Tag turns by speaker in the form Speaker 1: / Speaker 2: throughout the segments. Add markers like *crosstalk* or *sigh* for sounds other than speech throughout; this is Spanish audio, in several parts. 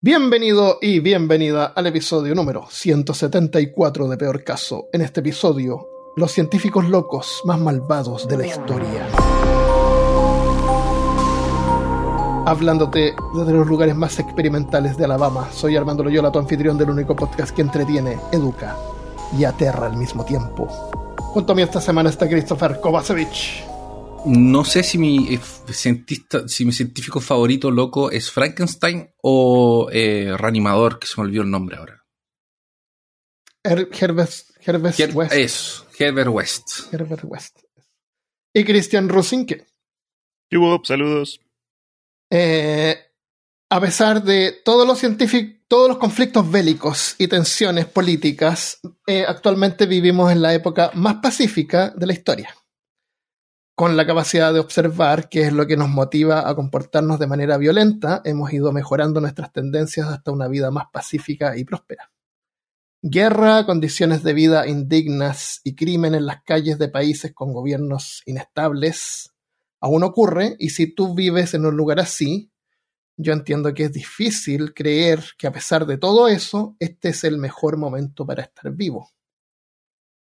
Speaker 1: Bienvenido y bienvenida al episodio número 174 de Peor Caso. En este episodio, los científicos locos más malvados de la historia. Hablándote desde los lugares más experimentales de Alabama, soy Armando Loyola, tu anfitrión del único podcast que entretiene, educa y aterra al mismo tiempo. Junto a mí esta semana está Christopher Kovacevic.
Speaker 2: No sé si mi eh, cientista, si mi científico favorito loco es Frankenstein o eh, Reanimador, que se me olvidó el nombre ahora.
Speaker 1: Her- Herbert, Herbert
Speaker 2: Her-
Speaker 1: West.
Speaker 2: Eso, Herbert West.
Speaker 1: Herbert West. Y Christian Rusinke.
Speaker 3: Yubo, saludos.
Speaker 1: Eh, a pesar de todos los científicos, todos los conflictos bélicos y tensiones políticas, eh, actualmente vivimos en la época más pacífica de la historia. Con la capacidad de observar qué es lo que nos motiva a comportarnos de manera violenta, hemos ido mejorando nuestras tendencias hasta una vida más pacífica y próspera. Guerra, condiciones de vida indignas y crimen en las calles de países con gobiernos inestables aún ocurre y si tú vives en un lugar así, yo entiendo que es difícil creer que a pesar de todo eso, este es el mejor momento para estar vivo.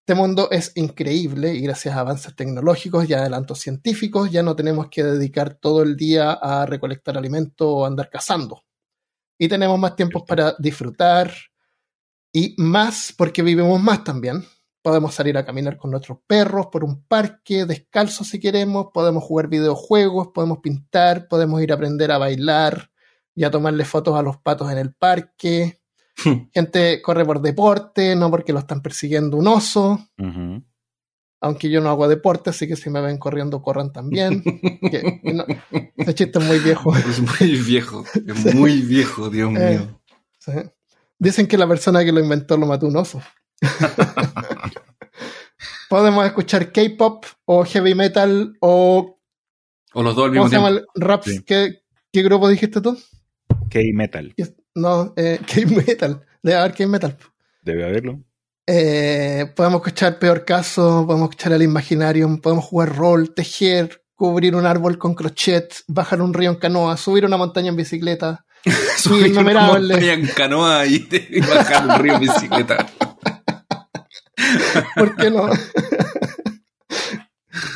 Speaker 1: Este mundo es increíble y gracias a avances tecnológicos y adelantos científicos ya no tenemos que dedicar todo el día a recolectar alimento o andar cazando. Y tenemos más tiempos para disfrutar y más porque vivimos más también. Podemos salir a caminar con nuestros perros por un parque, descalzos si queremos, podemos jugar videojuegos, podemos pintar, podemos ir a aprender a bailar y a tomarle fotos a los patos en el parque. *laughs* Gente corre por deporte, no porque lo están persiguiendo un oso, aunque yo no hago deporte, así que si me ven corriendo, corran también. *laughs* Que- que no- ese chiste es muy viejo. *laughs*
Speaker 2: Es muy viejo, es muy viejo, Dios
Speaker 1: Eh.
Speaker 2: mío.
Speaker 1: Sí. Dicen que la persona que lo inventó lo mató un oso. Podemos escuchar K-pop o heavy metal o
Speaker 2: O los dos al
Speaker 1: ¿cómo
Speaker 2: mismo
Speaker 1: se llama
Speaker 2: tiempo.
Speaker 1: el rap?
Speaker 3: Sí.
Speaker 1: ¿Qué, qué grupo dijiste tú?
Speaker 3: K-Metal.
Speaker 1: No, eh, *laughs* K-metal. Debe haber K-metal.
Speaker 3: Debe haberlo.
Speaker 1: Eh, podemos escuchar Peor Caso, podemos escuchar el Imaginarium, podemos jugar rol, tejer, cubrir un árbol con crochet, bajar un río en canoa, subir una montaña en bicicleta. *laughs*
Speaker 2: Subir una montaña en canoa y, y *laughs* bajar un río en bicicleta.
Speaker 1: ¿Por qué no?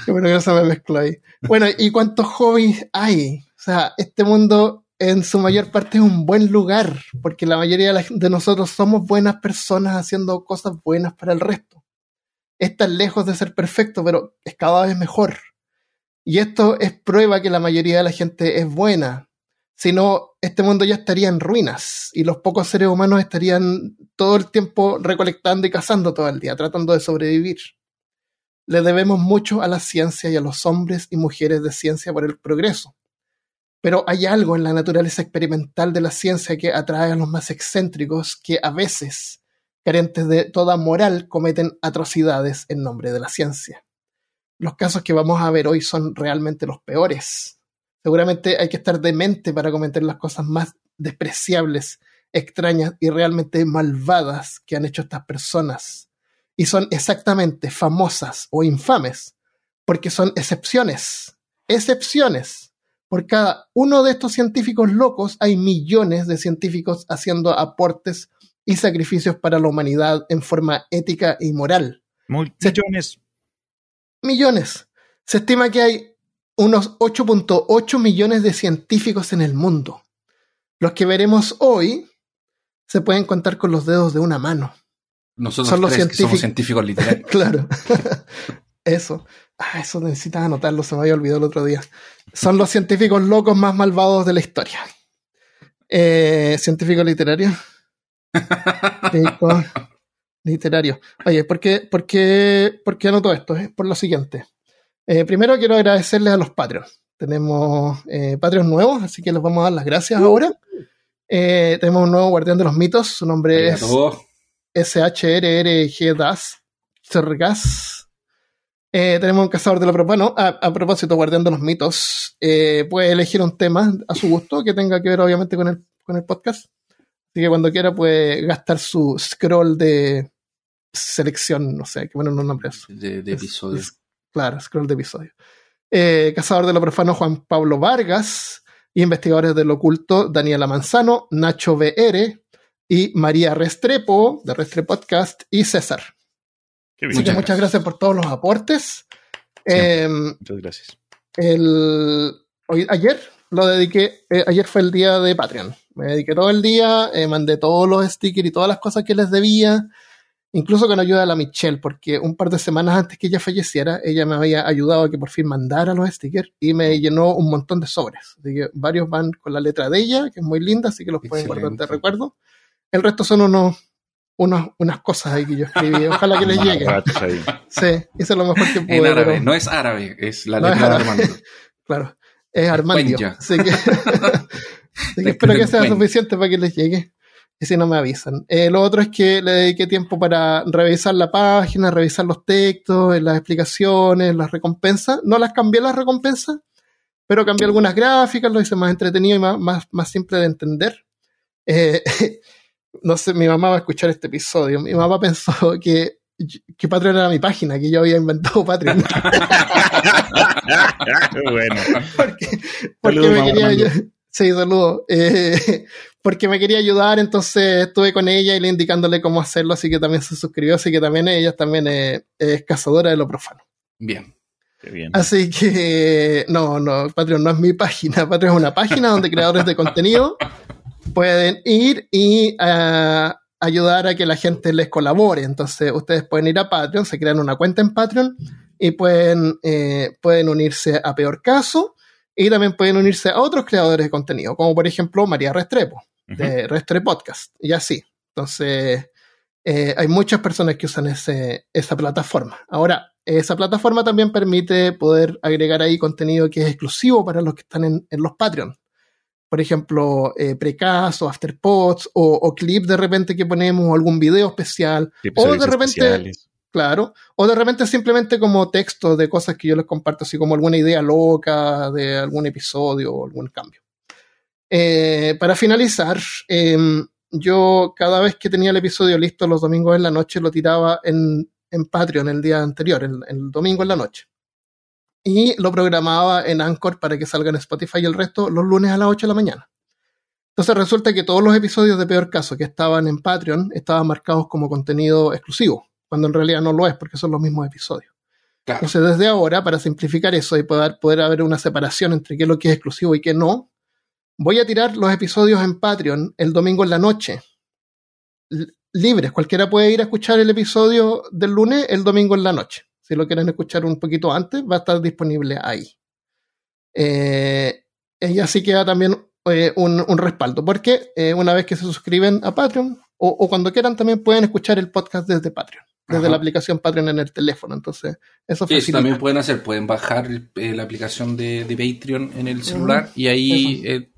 Speaker 1: Bueno que se me mezcló ahí. Bueno, ¿y cuántos hobbies hay? O sea, este mundo en su mayor parte es un buen lugar, porque la mayoría de, nosotros somos buenas personas haciendo cosas buenas para el resto. Es tan lejos de ser perfecto, pero es cada vez mejor. Y esto es prueba que la mayoría de la gente es buena. Si no, este mundo ya estaría en ruinas y los pocos seres humanos estarían todo el tiempo recolectando y cazando todo el día, tratando de sobrevivir. Le debemos mucho a la ciencia y a los hombres y mujeres de ciencia por el progreso. Pero hay algo en la naturaleza experimental de la ciencia que atrae a los más excéntricos que a veces, carentes de toda moral, cometen atrocidades en nombre de la ciencia. Los casos que vamos a ver hoy son realmente los peores. Seguramente hay que estar demente para cometer las cosas más despreciables, extrañas y realmente malvadas que han hecho estas personas. Y son exactamente famosas o infames, porque son excepciones. Excepciones. Por cada uno de estos científicos locos hay millones de científicos haciendo aportes y sacrificios para la humanidad en forma ética y moral
Speaker 3: Millones.
Speaker 1: millones. Se estima que hay unos 8.8 millones de científicos en el mundo. Los que veremos hoy se pueden contar con los dedos de una mano.
Speaker 2: Nosotros
Speaker 1: Son los
Speaker 2: tres que somos
Speaker 1: científicos.
Speaker 2: científicos literarios. *laughs*
Speaker 1: Claro. *laughs* eso. Ah, eso necesitas anotarlo, se me había olvidado el otro día. Son los científicos locos más malvados de la historia. Eh, científico literario. Literario. Oye, ¿por qué, por qué, por qué anoto esto? Es por lo siguiente. Eh, primero quiero agradecerles a los Patreons. Tenemos eh, Patreons nuevos, así que les vamos a dar las gracias ahora. Eh, tenemos un nuevo guardián de los mitos. Su nombre es
Speaker 2: Arigato.
Speaker 1: SHRRG Das, Sergas. Eh, tenemos un cazador de lo propano. A, a propósito, guardián de los mitos, eh, puede elegir un tema a su gusto que tenga que ver, obviamente, con el, con el podcast. Así que cuando quiera, puede gastar su scroll de selección, no sé, que bueno, no nombre eso.
Speaker 2: De, de
Speaker 1: Es-
Speaker 2: episodio.
Speaker 1: es- claro, scroll de episodio. Eh, cazador de lo profano, Juan Pablo Vargas. y investigadores del oculto Daniela Manzano, Nacho VR y María Restrepo de Restre Podcast y César.
Speaker 3: Qué
Speaker 1: Así
Speaker 3: bien.
Speaker 1: que
Speaker 2: Muchas
Speaker 1: muchas gracias por todos los aportes. Eh,
Speaker 3: Muchas gracias.
Speaker 1: el, hoy, ayer lo dediqué, eh, ayer fue el día de Patreon. Me dediqué todo el día, eh, mandé todos los stickers y todas las cosas que les debía, incluso con ayuda de la Michelle, porque un par de semanas antes que ella falleciera, ella me había ayudado a que por fin mandara los stickers y me llenó un montón de sobres. Así que varios van con la letra de ella, que es muy linda, así que los pueden guardar de recuerdo. El resto son unos, unos, unas cosas ahí que yo escribí. Ojalá que les llegue. Sí, hice lo mejor que pude.
Speaker 2: En árabe,
Speaker 1: pero-
Speaker 2: no es árabe, es la
Speaker 1: No es
Speaker 2: letra de. Armando. *laughs*
Speaker 1: Claro, es Armandio. Así que, *laughs* así que espero que sea suficiente para que les llegue. Y si no me avisan. Eh, lo otro es que le dediqué tiempo para revisar la página, revisar los textos, las explicaciones, las recompensas. No las cambié las recompensas, pero cambié algunas gráficas, lo hice más entretenido y más, más, más simple de entender. Eh, *laughs* no sé, mi mamá va a escuchar este episodio. Mi mamá pensó *laughs* que, que Patreon era mi página, que yo había inventado Patreon. *laughs*
Speaker 3: bueno,
Speaker 1: porque, porque
Speaker 3: Saludos,
Speaker 1: me quería sí, saludo. Eh, *laughs* porque me quería ayudar, entonces estuve con ella y le indicándole cómo hacerlo, así que también se suscribió, así que también ella también es, es cazadora de lo profano.
Speaker 2: Bien.
Speaker 3: bien.
Speaker 1: Así que no, no, Patreon no es mi página, Patreon es una página donde creadores de contenido pueden ir y ah, ayudar a que la gente les colabore. Entonces ustedes pueden ir a Patreon, se crean una cuenta en Patreon y pueden, eh, pueden unirse a Peor Caso y también pueden unirse a otros creadores de contenido, como por ejemplo María Restrepo, de Restre Podcast, y así. Entonces, eh, hay muchas personas que usan ese, esa plataforma. Ahora, esa plataforma también permite poder agregar ahí contenido que es exclusivo para los que están en, en los Patreon. Por ejemplo, eh, precaso, afterpods o, o clip de repente que ponemos, o algún video especial,
Speaker 3: Episodios
Speaker 1: de repente-
Speaker 3: especiales.
Speaker 1: claro. O de repente simplemente como texto de cosas que yo les comparto, así como alguna idea loca de algún episodio o algún cambio. Eh, para finalizar, em, yo cada vez que tenía el episodio listo los domingos en la noche lo tiraba en, en Patreon el día anterior, el, el domingo en la noche. Y lo programaba en Anchor para que salga en Spotify y el resto los lunes a las 8 de la mañana. Entonces resulta que todos los episodios de Peor Caso que estaban en Patreon estaban marcados como contenido exclusivo, cuando en realidad no lo es porque son los mismos episodios.
Speaker 2: Claro.
Speaker 1: Entonces, desde ahora, para simplificar eso y poder, poder haber una separación entre qué es lo que es exclusivo y qué no, voy a tirar los episodios en Patreon el domingo en la noche. Libres, cualquiera puede ir a escuchar el episodio del lunes el domingo en la noche. Si lo quieren escuchar un poquito antes, va a estar disponible ahí. Eh, y así queda también eh, un, un respaldo, porque eh, una vez que se suscriben a Patreon, o, o cuando quieran, también pueden escuchar el podcast desde Patreon, desde
Speaker 2: Ajá.
Speaker 1: la aplicación Patreon en el teléfono. Entonces, eso
Speaker 2: Sí, eso también pueden hacer, pueden bajar eh, la aplicación de, de Patreon en el celular y ahí eh,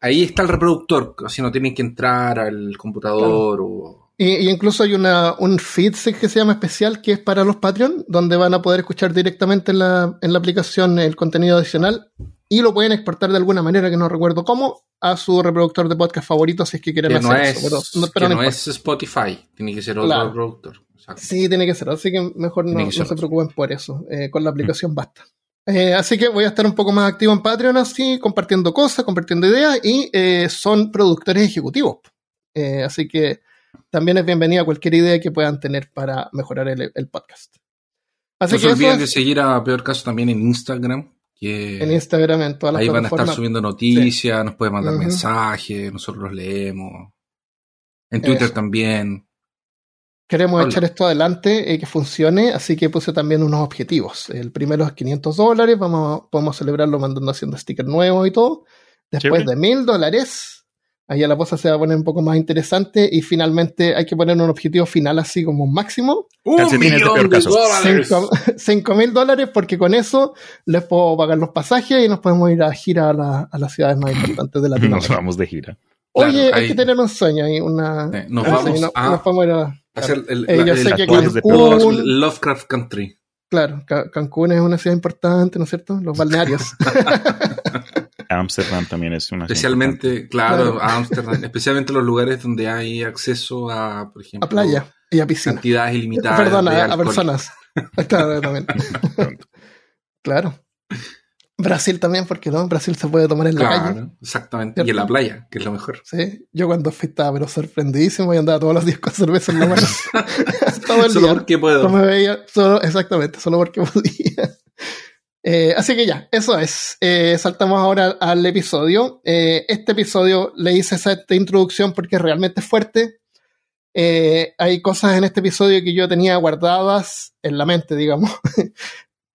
Speaker 2: ahí está el reproductor, así no tienen que entrar al computador o
Speaker 1: Y, y incluso hay una, un feed que se llama especial que es para los Patreon, donde van a poder escuchar directamente en la, en la aplicación el contenido adicional y lo pueden exportar de alguna manera que no recuerdo cómo a su reproductor de podcast favorito si es que quieren
Speaker 2: que
Speaker 1: hacer
Speaker 2: no
Speaker 1: eso.
Speaker 2: es,
Speaker 1: Pero, no, pero
Speaker 2: que
Speaker 1: no
Speaker 2: es Spotify, tiene que ser otro
Speaker 1: Claro.
Speaker 2: reproductor. Exacto.
Speaker 1: Sí, tiene que ser, así que mejor no,
Speaker 2: que
Speaker 1: no se preocupen por eso. eh, con la aplicación basta. Eh, así que voy a estar un poco más activo en Patreon, así, compartiendo cosas, compartiendo ideas, y eh, son productores ejecutivos. Eh, así que también es bienvenida cualquier idea que puedan tener para mejorar el, el podcast. Así
Speaker 2: no se
Speaker 1: que eso
Speaker 2: olviden de seguir a Peor Caso también en Instagram, que
Speaker 1: en Instagram, en todas las
Speaker 2: ahí van a estar subiendo noticias, nos pueden mandar mensajes, nosotros los leemos. En Twitter
Speaker 1: Eso.
Speaker 2: también.
Speaker 1: Queremos echar esto adelante y que funcione, así que puse también unos objetivos. El primero es 500 dólares, vamos, podemos celebrarlo mandando haciendo stickers nuevos y todo. Después
Speaker 3: Chévere.
Speaker 1: de 1000 dólares, ahí la cosa se va a poner un poco más interesante y finalmente hay que poner un objetivo final así como un máximo.
Speaker 2: ¡Un millón de dólares!
Speaker 1: 5 *laughs* mil dólares porque con eso les puedo pagar los pasajes y nos podemos ir a gira a, la- a las ciudades más *laughs* importantes de
Speaker 3: Nos
Speaker 1: Latinoamérica.
Speaker 3: vamos de gira.
Speaker 2: Claro,
Speaker 1: Oye, hay
Speaker 2: ahí-
Speaker 1: que tener un sueño y una...
Speaker 2: Eh, nos vamos a-
Speaker 1: nos podemos ir a-
Speaker 2: Hacer el,
Speaker 1: Eh,
Speaker 2: la-
Speaker 1: yo
Speaker 2: el-
Speaker 1: sé
Speaker 3: las
Speaker 1: que
Speaker 3: tours de
Speaker 1: Cancún,
Speaker 2: Lovecraft Country.
Speaker 1: Claro, Ca- Cancún es una ciudad importante, ¿no es cierto? Los balnearios. *laughs*
Speaker 3: Amsterdam también es una
Speaker 2: Especialmente, claro,
Speaker 1: Claro.
Speaker 2: Ámsterdam, especialmente los lugares donde hay acceso a, por ejemplo,
Speaker 1: a playa y a piscina.
Speaker 2: cantidades ilimitadas.
Speaker 1: Perdón,
Speaker 2: de
Speaker 1: a, personas. *laughs* Claro, también. *laughs* Claro. Brasil también, porque no, Brasil se puede tomar en la calle.
Speaker 2: Claro, exactamente. Y
Speaker 1: ¿Cierto?
Speaker 2: en la playa, que es lo mejor.
Speaker 1: Sí, yo cuando fui estaba pero sorprendidísimo y andaba todos los días con cerveza en la mano. *laughs* Todo el
Speaker 2: Solo
Speaker 1: día.
Speaker 2: porque puedo.
Speaker 1: No me veía, solo, exactamente, solo porque podía. Eh, así que ya, eso es. Eh, saltamos ahora al episodio. Eh, este episodio le hice esa esta introducción porque realmente es fuerte. Eh, hay cosas en este episodio que yo tenía guardadas en la mente, digamos, *laughs*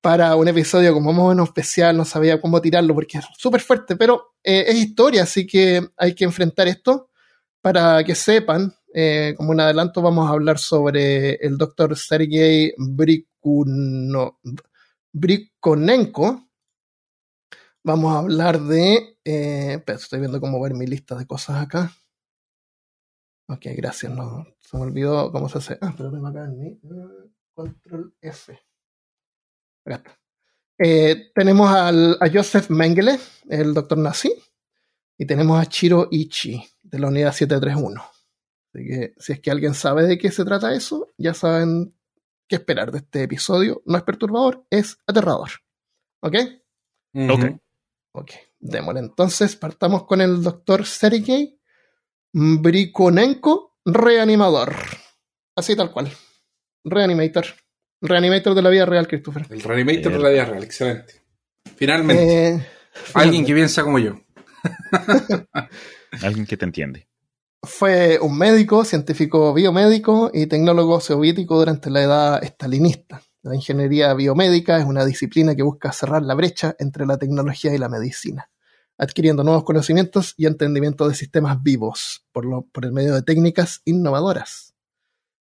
Speaker 1: para un episodio como más o especial, no sabía cómo tirarlo porque es súper fuerte, pero es historia, así que hay que enfrentar esto para que sepan. como un adelanto, vamos a hablar sobre el doctor Sergei Brikuno, Brikonenko. Vamos a hablar de. Eh, estoy viendo cómo ver mi lista de cosas acá. Ok, gracias. No, se me olvidó cómo se hace. Ah, pero tengo acá en mi. eh, Control F. Acá está. Eh, tenemos al, a Joseph Mengele, el doctor nazi, y tenemos a Chiro Ichi, de la unidad 731. Así que si es que alguien sabe de qué se trata eso, ya saben qué esperar de este episodio. No es perturbador, es aterrador. ¿Ok?
Speaker 3: Ok.
Speaker 1: Ok, démosle. Entonces partamos con el doctor Sergei Brikonenko, reanimador. Así tal cual. Reanimator. Reanimator de la vida real, Christopher.
Speaker 2: El reanimator de la vida real, excelente. Finalmente,
Speaker 1: Eh,
Speaker 2: alguien que piensa como yo. *laughs* *laughs*
Speaker 3: Alguien que te entiende.
Speaker 1: Fue un médico, científico biomédico y tecnólogo soviético durante la edad estalinista. La ingeniería biomédica es una disciplina que busca cerrar la brecha entre la tecnología y la medicina, adquiriendo nuevos conocimientos y entendimiento de sistemas vivos por, lo- por el medio de técnicas innovadoras.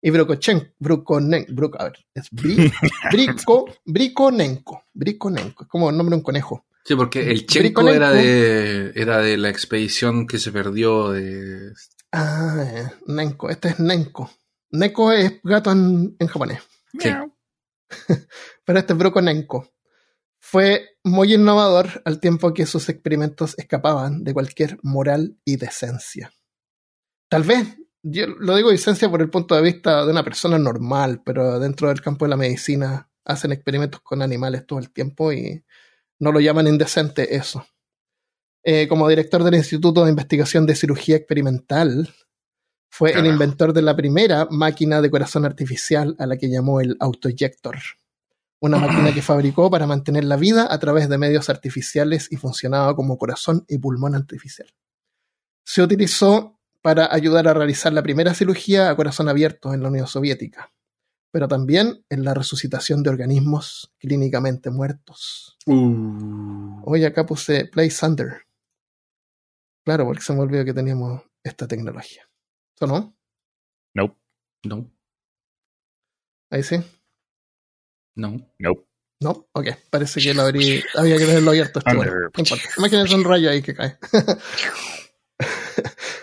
Speaker 1: Y Brokochen, Brukonen, Bruk- a ver, es Bri, *laughs* Brico, Brikonenko, Brikonenko, es como el nombre de un conejo.
Speaker 2: Sí, porque el Chenko era de, era de la expedición que se perdió de...
Speaker 1: Ah, eh, Nenko, este es Nenko. Neko es gato en, en japonés.
Speaker 2: Sí. *laughs*
Speaker 1: pero este es Brokonenko. Fue muy innovador al tiempo que sus experimentos escapaban de cualquier moral y decencia. Tal vez, yo lo digo decencia por el punto de vista de una persona normal, pero dentro del campo de la medicina hacen experimentos con animales todo el tiempo y no lo llaman indecente eso. Eh, como director del Instituto de Investigación de Cirugía Experimental, fue el inventor de la primera máquina de corazón artificial a la que llamó el autoyector. Una máquina que fabricó para mantener la vida a través de medios artificiales y funcionaba como corazón y pulmón artificial. Se utilizó para ayudar a realizar la primera cirugía a corazón abierto en la Unión Soviética, pero también en la resucitación de organismos clínicamente muertos.
Speaker 2: Uh,
Speaker 1: Hoy acá puse Play Thunder. Claro, porque se me olvidó que teníamos esta tecnología. ¿Eso no?
Speaker 3: Nope.
Speaker 2: no,
Speaker 1: Ahí sí.
Speaker 3: Nope.
Speaker 1: No, ok. Parece que *laughs* lo abrí. Había que tenerlo abierto. Este bueno, no importa. Imagínate un rayo ahí que cae. *laughs*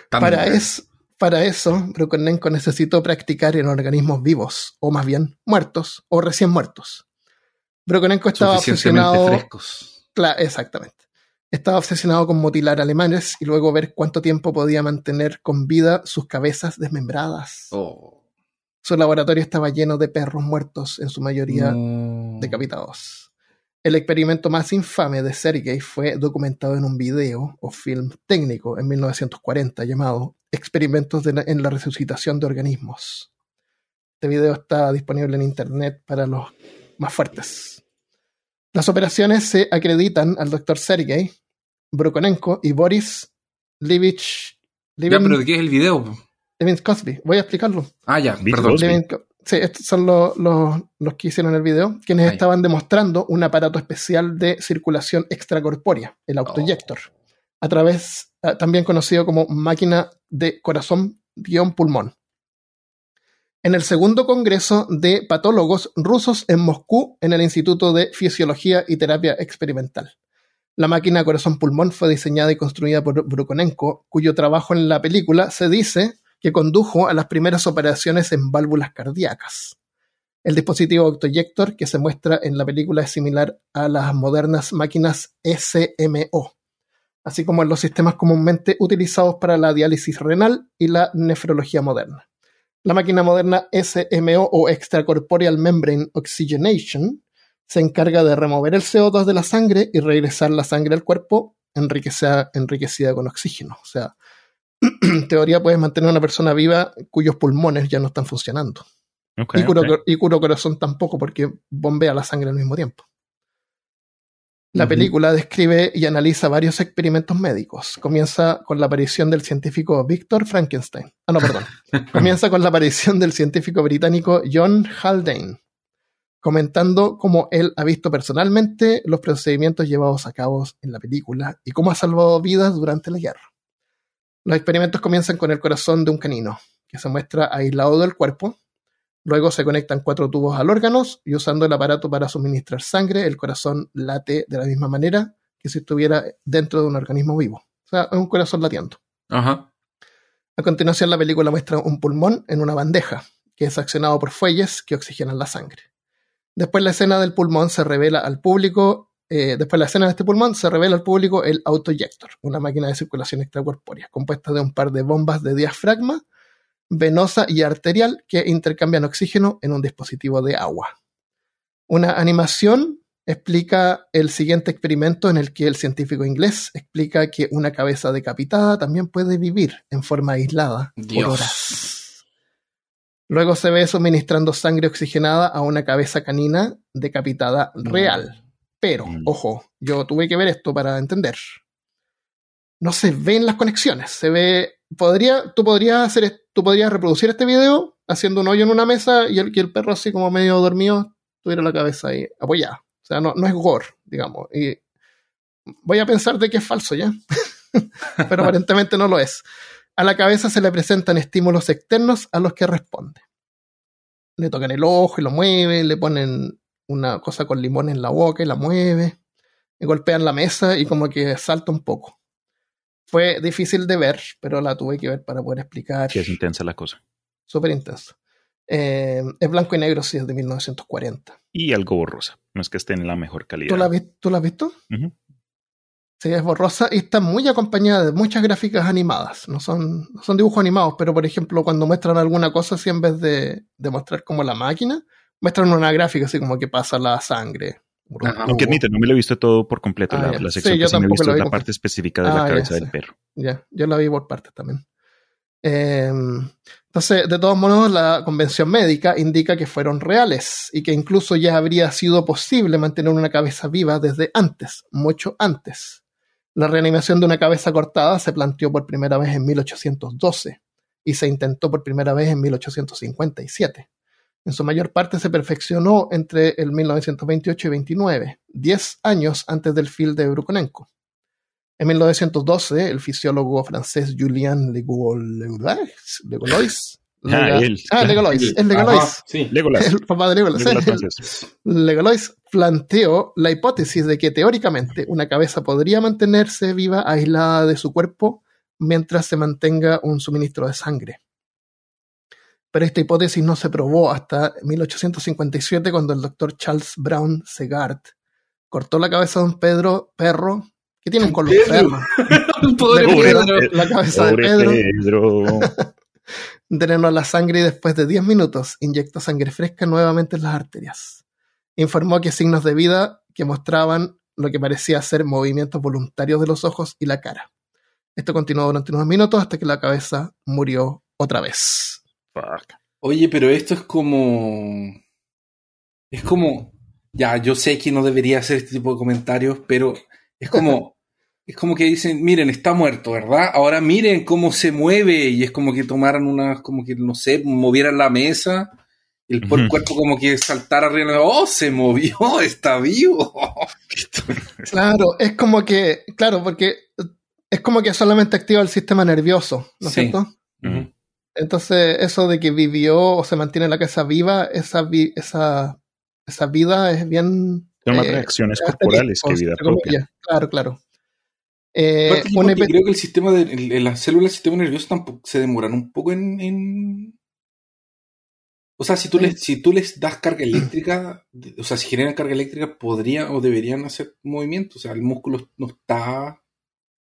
Speaker 1: Para,
Speaker 2: Thunder.
Speaker 1: es, para eso, Brokonenko necesitó practicar en organismos vivos, o más bien muertos, o recién muertos. Brokonenko estaba
Speaker 2: Suficientemente
Speaker 1: obsesionado.
Speaker 2: frescos.
Speaker 1: Exactamente. Estaba obsesionado con mutilar alemanes y luego ver cuánto tiempo podía mantener con vida sus cabezas desmembradas.
Speaker 2: Oh.
Speaker 1: Su laboratorio estaba lleno de perros muertos, en su mayoría
Speaker 2: No.
Speaker 1: decapitados. El experimento más infame de Sergei fue documentado en un video o film técnico en 1940 llamado Experimentos de la- en la resucitación de organismos. Este video está disponible en internet para los más fuertes. Las operaciones se acreditan al doctor Sergei Brokonenko y Boris Levich
Speaker 2: Ya, pero ¿de qué es el video?
Speaker 1: Levinsky. Voy a explicarlo.
Speaker 2: Ah, ya, perdón.
Speaker 3: Cosby.
Speaker 1: Levin- Sí, estos son los, los- los que hicieron el video, quienes estaban demostrando un aparato especial de circulación extracorpórea, el autoyector, a través, ah, también conocido como máquina de corazón-pulmón. En el segundo congreso de patólogos rusos en Moscú, en el Instituto de Fisiología y Terapia Experimental. La máquina corazón-pulmón fue diseñada y construida por Brukonenko, cuyo trabajo en la película se dice que condujo a las primeras operaciones en válvulas cardíacas. El dispositivo autoyector que se muestra en la película es similar a las modernas máquinas SMO, así como en los sistemas comúnmente utilizados para la diálisis renal y la nefrología moderna. La máquina moderna SMO o Extracorporeal Membrane Oxygenation se encarga de remover el CO2 de la sangre y regresar la sangre al cuerpo enriquecida, enriquecida con oxígeno. O sea, *clears throat* en teoría puedes mantener a una persona viva cuyos pulmones ya no están funcionando.
Speaker 3: Okay,
Speaker 1: y, cuyo,
Speaker 3: okay.
Speaker 1: y cuyo corazón tampoco, porque bombea la sangre al mismo tiempo. La película describe y analiza varios experimentos médicos. Comienza con la aparición del científico Victor Frankenstein. Ah, no, perdón. *laughs* Comienza con la aparición del científico británico John Haldane, comentando cómo él ha visto personalmente los procedimientos llevados a cabo en la película y cómo ha salvado vidas durante la guerra. Los experimentos comienzan con el corazón de un canino, que se muestra aislado del cuerpo. Luego se conectan cuatro tubos al órgano y usando el aparato para suministrar sangre, el corazón late de la misma manera que si estuviera dentro de un organismo vivo. O sea, es un corazón latiendo.
Speaker 2: Ajá.
Speaker 1: A continuación, la película muestra un pulmón en una bandeja, que es accionado por fuelles que oxigenan la sangre. Después la escena del pulmón se revela al público, eh, después la escena de este pulmón se revela al público el autoyector, una máquina de circulación extracorpórea, compuesta de un par de bombas de diafragma, venosa y arterial que intercambian oxígeno en un dispositivo de agua. Una animación explica el siguiente experimento en el que el científico inglés explica que una cabeza decapitada también puede vivir en forma aislada por horas. Luego se ve suministrando sangre oxigenada a una cabeza canina decapitada real. Pero,
Speaker 3: Mm.
Speaker 1: ojo, yo tuve que ver esto para entender. No se ven las conexiones. Se ve. Podría, tú podrías hacer, tú podrías reproducir este video haciendo un hoyo en una mesa y el, perro así como medio dormido tuviera la cabeza ahí apoyada. O sea, no, no es gore, digamos. Y voy a pensar de que es falso ya. *laughs* Pero aparentemente no lo es. A la cabeza se le presentan estímulos externos a los que responde. Le tocan el ojo y lo mueve, le ponen una cosa con limón en la boca y la mueve, y golpean la mesa y como que salta un poco. Fue difícil de ver, pero la tuve que ver para poder explicar.
Speaker 3: Que es intensa la cosa.
Speaker 1: Súper intenso. Eh, es blanco y negro, sí, es de 1940.
Speaker 3: Y algo borrosa. No es que esté en la mejor calidad.
Speaker 1: ¿Tú la, has vis- ¿Tú la has visto?
Speaker 3: Ujú.
Speaker 1: Sí, es borrosa y está muy acompañada de muchas gráficas animadas. No son, no son dibujos animados, pero por ejemplo, cuando muestran alguna cosa, así en vez de, de mostrar como la máquina, muestran una gráfica así como que pasa la sangre.
Speaker 2: Ajá.
Speaker 3: Aunque admite, no me lo he visto todo por completo.
Speaker 1: Ah,
Speaker 3: la,
Speaker 1: ya.
Speaker 3: la
Speaker 1: Sí,
Speaker 3: sección
Speaker 1: yo
Speaker 3: que sí me he visto es la parte específica de
Speaker 1: Ah,
Speaker 3: la
Speaker 1: ya,
Speaker 3: cabeza
Speaker 1: sí.
Speaker 3: del perro.
Speaker 1: Ya, yo la vi por partes también. Eh, entonces, de todos modos, la convención médica indica que fueron reales y que incluso ya habría sido posible mantener una cabeza viva desde antes, mucho antes. La reanimación de una cabeza cortada se planteó por primera vez en 1812 y se intentó por primera vez en 1857. En su mayor parte se perfeccionó entre el 1928 y 29, 10 años antes del film de Brukonenko. En 1912, el fisiólogo francés Julien Legolois,
Speaker 3: Ah,
Speaker 1: Lega-
Speaker 3: él,
Speaker 1: ah. Legolois, es Legolois,
Speaker 2: sí.
Speaker 3: Legolas.
Speaker 1: el papá de Legolas,
Speaker 3: Legolas. *laughs*
Speaker 1: Legolois planteó la hipótesis de que teóricamente una cabeza podría mantenerse viva aislada de su cuerpo mientras se mantenga un suministro de sangre. Pero esta hipótesis no se probó hasta 1857 cuando el doctor Charles Brown Segard cortó la cabeza de un Pedro perro que tienen con los perros. La cabeza de Pedro. *laughs* drenó la sangre y después de 10 minutos inyectó sangre fresca nuevamente en las arterias. Informó que signos de vida que mostraban lo que parecía ser movimientos voluntarios de los ojos y la cara. Esto continuó durante unos minutos hasta que la cabeza murió otra vez.
Speaker 2: Oye, pero esto es como. Es como. Ya, yo sé que no debería hacer este tipo de comentarios, pero es como. Es como que dicen, miren, está muerto, ¿verdad? Ahora miren cómo se mueve. Y es como que tomaran una, como que, no sé, movieran la mesa. El, cuerpo como que saltara arriba. ¡Oh, se movió! *laughs* ¡Está vivo! *laughs*
Speaker 1: Claro, es como que, claro, porque es como que solamente activa el sistema nervioso, ¿no es
Speaker 2: Sí.
Speaker 1: cierto? Entonces, eso de que vivió o se mantiene la cabeza viva, esa, vi- esa, esa vida es bien
Speaker 3: Son más
Speaker 1: Eh,
Speaker 3: reacciones corporales que vida propia.
Speaker 1: comillas. Claro, claro. Eh,
Speaker 2: creo que el sistema de, el- el- las células del sistema nervioso tampoco se demoran un poco en, en- o sea si tú les si tú les das carga eléctrica o sea si generan carga eléctrica podrían o deberían hacer movimiento o sea el músculo no está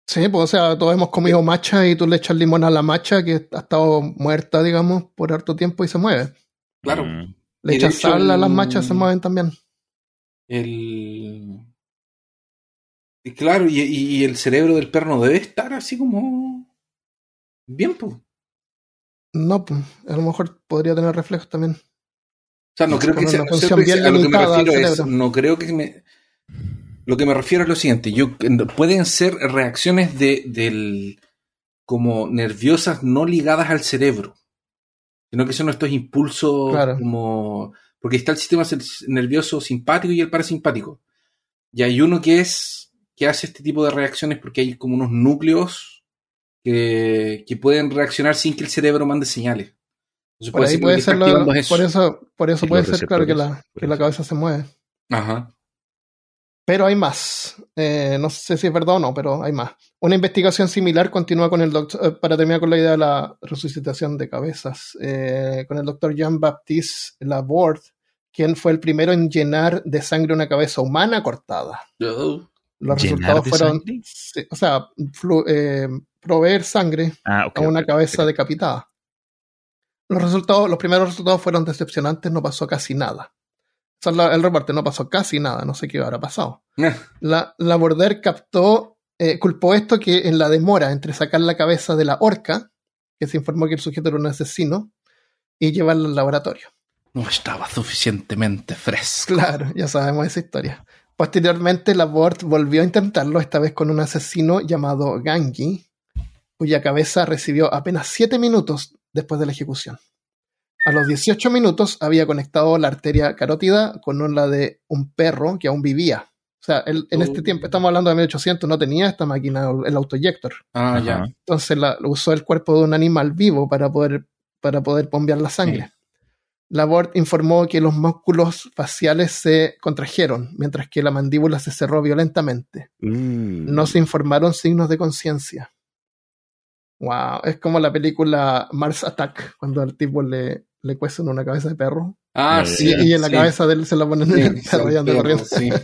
Speaker 1: Sí, pues o sea, todos hemos comido macha y tú le echas limón a la macha que ha estado muerta, digamos, por harto tiempo y se mueve.
Speaker 2: claro
Speaker 3: Mm.
Speaker 1: Le echas sal a las machas, se mueven también.
Speaker 2: el. Y claro, y, el cerebro del perro no debe estar así como. Bien, pues. O
Speaker 1: No, pues, a lo mejor podría tener reflejos también.
Speaker 2: sea, no creo que sea. o a lo que me refiero es. No creo que me. Lo que me refiero es lo siguiente. Yo, pueden ser reacciones de, del. como nerviosas no ligadas al cerebro. Sino que son estos impulsos
Speaker 1: Claro.
Speaker 2: como. Porque está el sistema nervioso simpático y el parasimpático. Y hay uno que es. Que hace este tipo de reacciones porque hay como unos núcleos que, que pueden reaccionar sin que el cerebro mande señales. Entonces
Speaker 1: Por ahí
Speaker 2: ser que
Speaker 1: puede ser
Speaker 2: eso.
Speaker 1: por eso, por eso puede ser claro que la, que la cabeza se mueve.
Speaker 2: Ajá.
Speaker 1: Pero hay más. Eh, no sé si es verdad o no, pero hay más. Una investigación similar continúa con el doctor, eh, para terminar con la idea de la resucitación de cabezas, eh, con el doctor Jean-Baptiste Laborde, quien fue el primero en llenar de sangre una cabeza humana cortada.
Speaker 2: Oh.
Speaker 1: Los
Speaker 3: ¿Llenar
Speaker 1: resultados fueron, sí, o sea, flu- eh, proveer sangre
Speaker 3: Ah,
Speaker 1: a una cabeza decapitada. Los resultados, los primeros resultados fueron decepcionantes, no pasó casi nada. O sea, la- el reporte no pasó casi nada, no sé qué habrá pasado.
Speaker 2: Eh,
Speaker 1: La, la Border captó, eh, culpó esto que en la demora entre sacar la cabeza de la horca, que se informó que el sujeto era un asesino, y llevarla al laboratorio.
Speaker 2: No estaba suficientemente fresco.
Speaker 1: Claro, ya sabemos esa historia. Posteriormente, la Board volvió a intentarlo, esta vez con un asesino llamado Gangi, cuya cabeza recibió apenas 7 minutos después de la ejecución. A los 18 minutos había conectado la arteria carótida con la de un perro que aún vivía. O sea, él- en este
Speaker 2: Oh.
Speaker 1: tiempo, estamos hablando de 1800, no tenía esta máquina, el autoyector.
Speaker 2: Ah, ya.
Speaker 1: Entonces la, usó el cuerpo de un animal vivo para poder, para poder bombear la sangre. La Board informó que los músculos faciales se contrajeron, mientras que la mandíbula se cerró violentamente.
Speaker 3: Mm.
Speaker 1: No se informaron signos de conciencia. Wow, es como la película Mars Attack, cuando al tipo le, le cuecen una cabeza de perro.
Speaker 2: Ah, sí.
Speaker 1: y, en la
Speaker 2: sí.
Speaker 1: cabeza de él se la ponen
Speaker 2: Sí,
Speaker 1: en el perro y anda corriendo.
Speaker 2: sí. *laughs*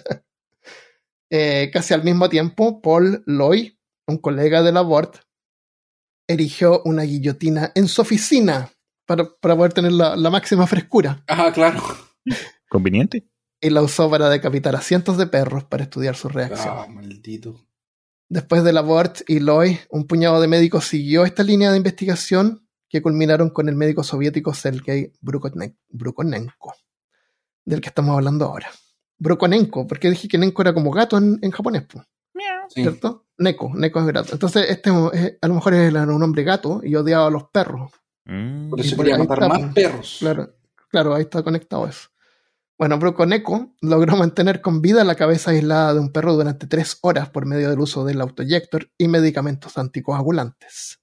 Speaker 1: Eh, casi al mismo tiempo, Paul Loy, un colega de la Board, erigió una guillotina en su oficina para, para poder tener la, la máxima frescura
Speaker 2: Ah, claro.
Speaker 3: Conveniente.
Speaker 1: y la usó para decapitar a cientos de perros para estudiar su reacción.
Speaker 2: Ah, maldito.
Speaker 1: Después de la y Loy, un puñado de médicos siguió esta línea de investigación que culminaron con el médico soviético Sergei Brukonen- Brukonenko, del que estamos hablando ahora. Brukonenko, porque dije que Nenko era como gato en, en japonés, po,
Speaker 2: Sí.
Speaker 1: ¿cierto? Neko, Neko es gato. Entonces, este es- a lo mejor era un hombre gato y odiaba a los perros.
Speaker 3: Mm.
Speaker 2: Por eso quería matar
Speaker 1: está,
Speaker 2: más
Speaker 1: pues.
Speaker 2: perros.
Speaker 1: Claro, claro, ahí está conectado eso. Bueno, Brukoneko logró *laughs* mantener con vida la cabeza aislada de un perro durante tres horas por medio del uso del autoyector y medicamentos anticoagulantes.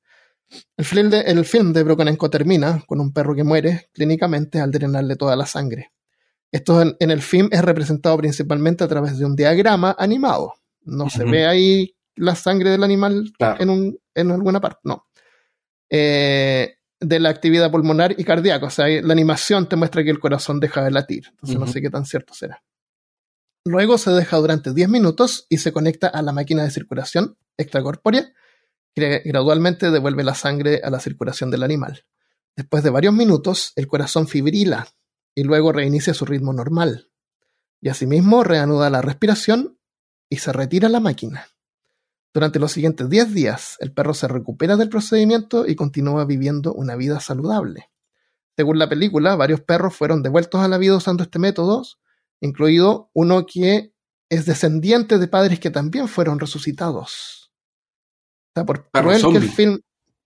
Speaker 1: El film de, el film de Brukonenko termina con un perro que muere clínicamente al drenarle toda la sangre. Esto en, en el film es representado principalmente a través de un diagrama animado. No se ve ahí la sangre del animal
Speaker 2: Claro.
Speaker 1: en, un- en alguna parte, no. Eh, de la actividad pulmonar y cardíaca. O sea, la animación te muestra que el corazón deja de latir. Entonces no sé qué tan cierto será. Luego se deja durante 10 minutos y se conecta a la máquina de circulación extracorpórea que gradualmente devuelve la sangre a la circulación del animal. Después de varios minutos, el corazón fibrila y luego reinicia su ritmo normal. Y asimismo reanuda la respiración y se retira la máquina. Durante los siguientes 10 días, el perro se recupera del procedimiento y continúa viviendo una vida saludable. Según la película, varios perros fueron devueltos a la vida usando este método, incluido uno que es descendiente de padres que también fueron resucitados. O sea, por
Speaker 2: Perro
Speaker 1: cruel que el film,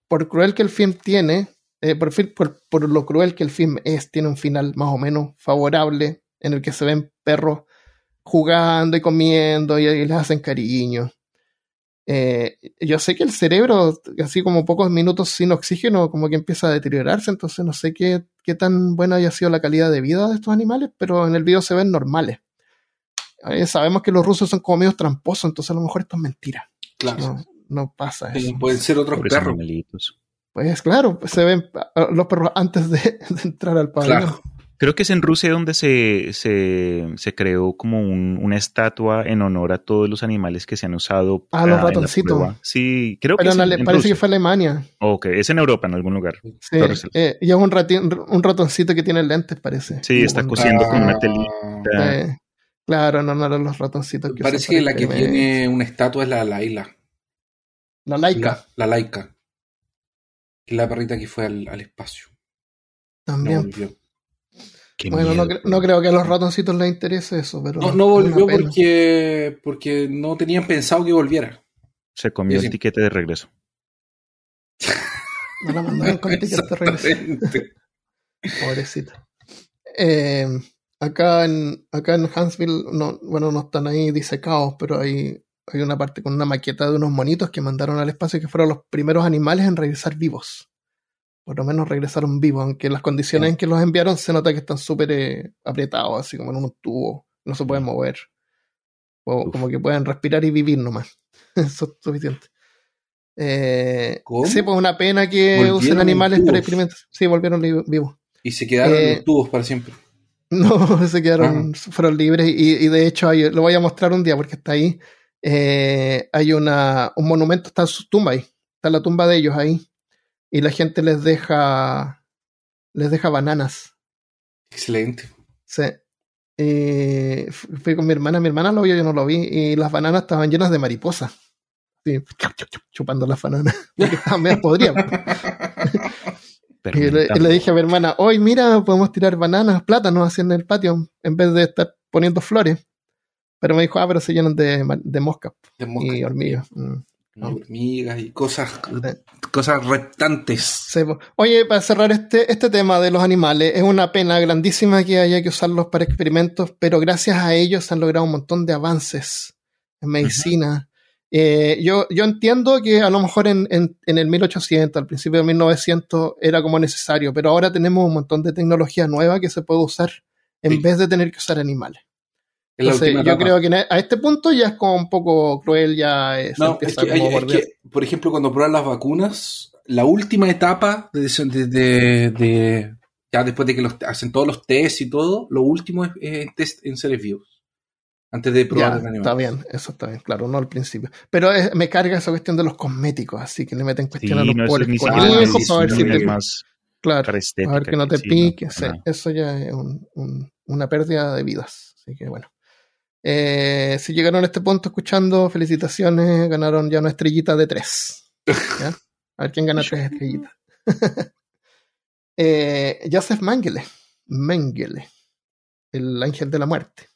Speaker 1: por cruel que el film tiene, eh, por, por- por lo cruel que el film es, tiene un final más o menos favorable en el que se ven perros jugando y comiendo y, y les hacen cariño. Eh, yo sé que el cerebro, así como pocos minutos sin oxígeno, como que empieza a deteriorarse, entonces no sé qué, qué tan buena haya sido la calidad de vida de estos animales, pero en el video se ven normales. Eh, sabemos que los rusos son como medio tramposos, entonces a lo mejor esto es mentira.
Speaker 2: Claro.
Speaker 1: No, no pasa
Speaker 2: Sí,
Speaker 1: eso.
Speaker 2: pueden ser otros perros.
Speaker 1: Pues claro, se ven ah, los perros antes de, *laughs* de entrar al pabellón.
Speaker 2: Claro.
Speaker 3: Creo que es en Rusia donde se, se, se creó como un- una estatua en honor a todos los animales que se han usado.
Speaker 1: Ah, los ratoncitos.
Speaker 3: Sí, creo
Speaker 1: Pero
Speaker 3: que es
Speaker 1: en
Speaker 3: en,
Speaker 1: parece que fue Alemania.
Speaker 3: Ok, es en Europa en algún lugar.
Speaker 1: Sí, eh, y es un, un ratoncito que tiene lentes, parece.
Speaker 3: Sí, está
Speaker 1: Como-
Speaker 3: cosiendo con una
Speaker 2: Ah,
Speaker 3: telita.
Speaker 1: Eh, Claro, no, no los ratoncitos que
Speaker 2: Parece que la que tiene una estatua es la Laila.
Speaker 1: La laica
Speaker 2: La, la Laika. Que es la perrita que fue al, al espacio. No
Speaker 1: también.
Speaker 2: volvió.
Speaker 3: Qué
Speaker 1: bueno, no,
Speaker 3: miedo.
Speaker 1: cre- no creo que a los ratoncitos les interese eso, pero.
Speaker 2: No, no volvió porque, porque no tenían pensado que volviera.
Speaker 3: Se comió
Speaker 2: Sí.
Speaker 3: el tiquete de regreso.
Speaker 1: No la mandaron con ticket de regreso. *laughs* Pobrecita. Eh, acá en acá en Huntsville, no, bueno, no están ahí disecados, pero hay, hay una parte con una maqueta de unos monitos que mandaron al espacio que fueron los primeros animales en regresar vivos. Por lo menos regresaron vivos, aunque las condiciones
Speaker 2: Sí.
Speaker 1: en que los enviaron se nota que están súper eh, apretados, así como en un tubo, no se pueden mover. O
Speaker 3: Uf.
Speaker 1: como que pueden respirar y vivir nomás. *laughs* Eso es suficiente. Eh,
Speaker 2: ¿Cómo?
Speaker 1: sí, pues una pena que usen
Speaker 2: en
Speaker 1: animales para
Speaker 2: tubos.
Speaker 1: experimentos. Sí, volvieron vivos.
Speaker 2: Y se quedaron
Speaker 1: Eh,
Speaker 2: en los tubos para siempre. *laughs*
Speaker 1: No, se quedaron, fueron libres y, y de hecho hay- lo voy a mostrar un día porque está ahí. Eh, hay una, un monumento, está su tumba ahí, está la tumba de ellos ahí y la gente les deja, les deja bananas.
Speaker 2: Excelente.
Speaker 1: Sí. Fui con mi hermana, mi hermana lo vio, yo no lo vi y las bananas estaban llenas de mariposas. Sí, chupando las bananas, porque estaban medio podridas. Y le, dije a mi hermana, hoy mira, podemos tirar bananas, plátanos así en el patio, en vez de estar poniendo flores. Pero me dijo, ah, pero se llenan de, moscas
Speaker 2: De moscas.
Speaker 1: y hormigas. Mm.
Speaker 2: Hormigas y cosas,
Speaker 1: Sí.
Speaker 2: cosas reptantes.
Speaker 1: Oye, para cerrar este, este tema de los animales, es una pena grandísima que haya que usarlos para experimentos, pero gracias a ellos se han logrado un montón de avances en medicina. Eh, yo, yo entiendo que a lo mejor en, en, en el 1800, al principio de 1900, era como necesario, pero ahora tenemos un montón de tecnología nueva que se puede usar en
Speaker 2: Sí.
Speaker 1: vez de tener que usar animales.
Speaker 2: Es
Speaker 1: Entonces, yo
Speaker 2: etapa.
Speaker 1: creo que a este punto ya es como un poco cruel, ya eh, se
Speaker 2: No, es que,
Speaker 1: como
Speaker 2: es que, por ejemplo, cuando prueban las vacunas, la última etapa de, de- de- de- ya después de que los, hacen todos los tests y todo, lo último es, es test en seres vivos. Antes de probar
Speaker 1: Ya,
Speaker 2: animales.
Speaker 1: está bien, eso está bien, claro, no al principio. Pero es- me carga esa cuestión de los cosméticos, así que le meten
Speaker 3: Sí,
Speaker 1: cuestión a los
Speaker 3: no,
Speaker 1: pobres
Speaker 2: conejos
Speaker 3: es
Speaker 1: para ver si te...
Speaker 3: es más
Speaker 1: Claro,
Speaker 3: para
Speaker 1: ver que no te
Speaker 3: sí,
Speaker 1: pique,
Speaker 3: para
Speaker 1: sí,
Speaker 3: nada.
Speaker 1: eso ya es un- un- una pérdida de vidas. Así que bueno. Eh, si llegaron a este punto escuchando, felicitaciones, ganaron ya una estrellita de tres. *laughs* ¿ya? A ver quién gana tres estrellitas. *laughs* eh, Joseph Mengele, Mengele, el ángel de la muerte.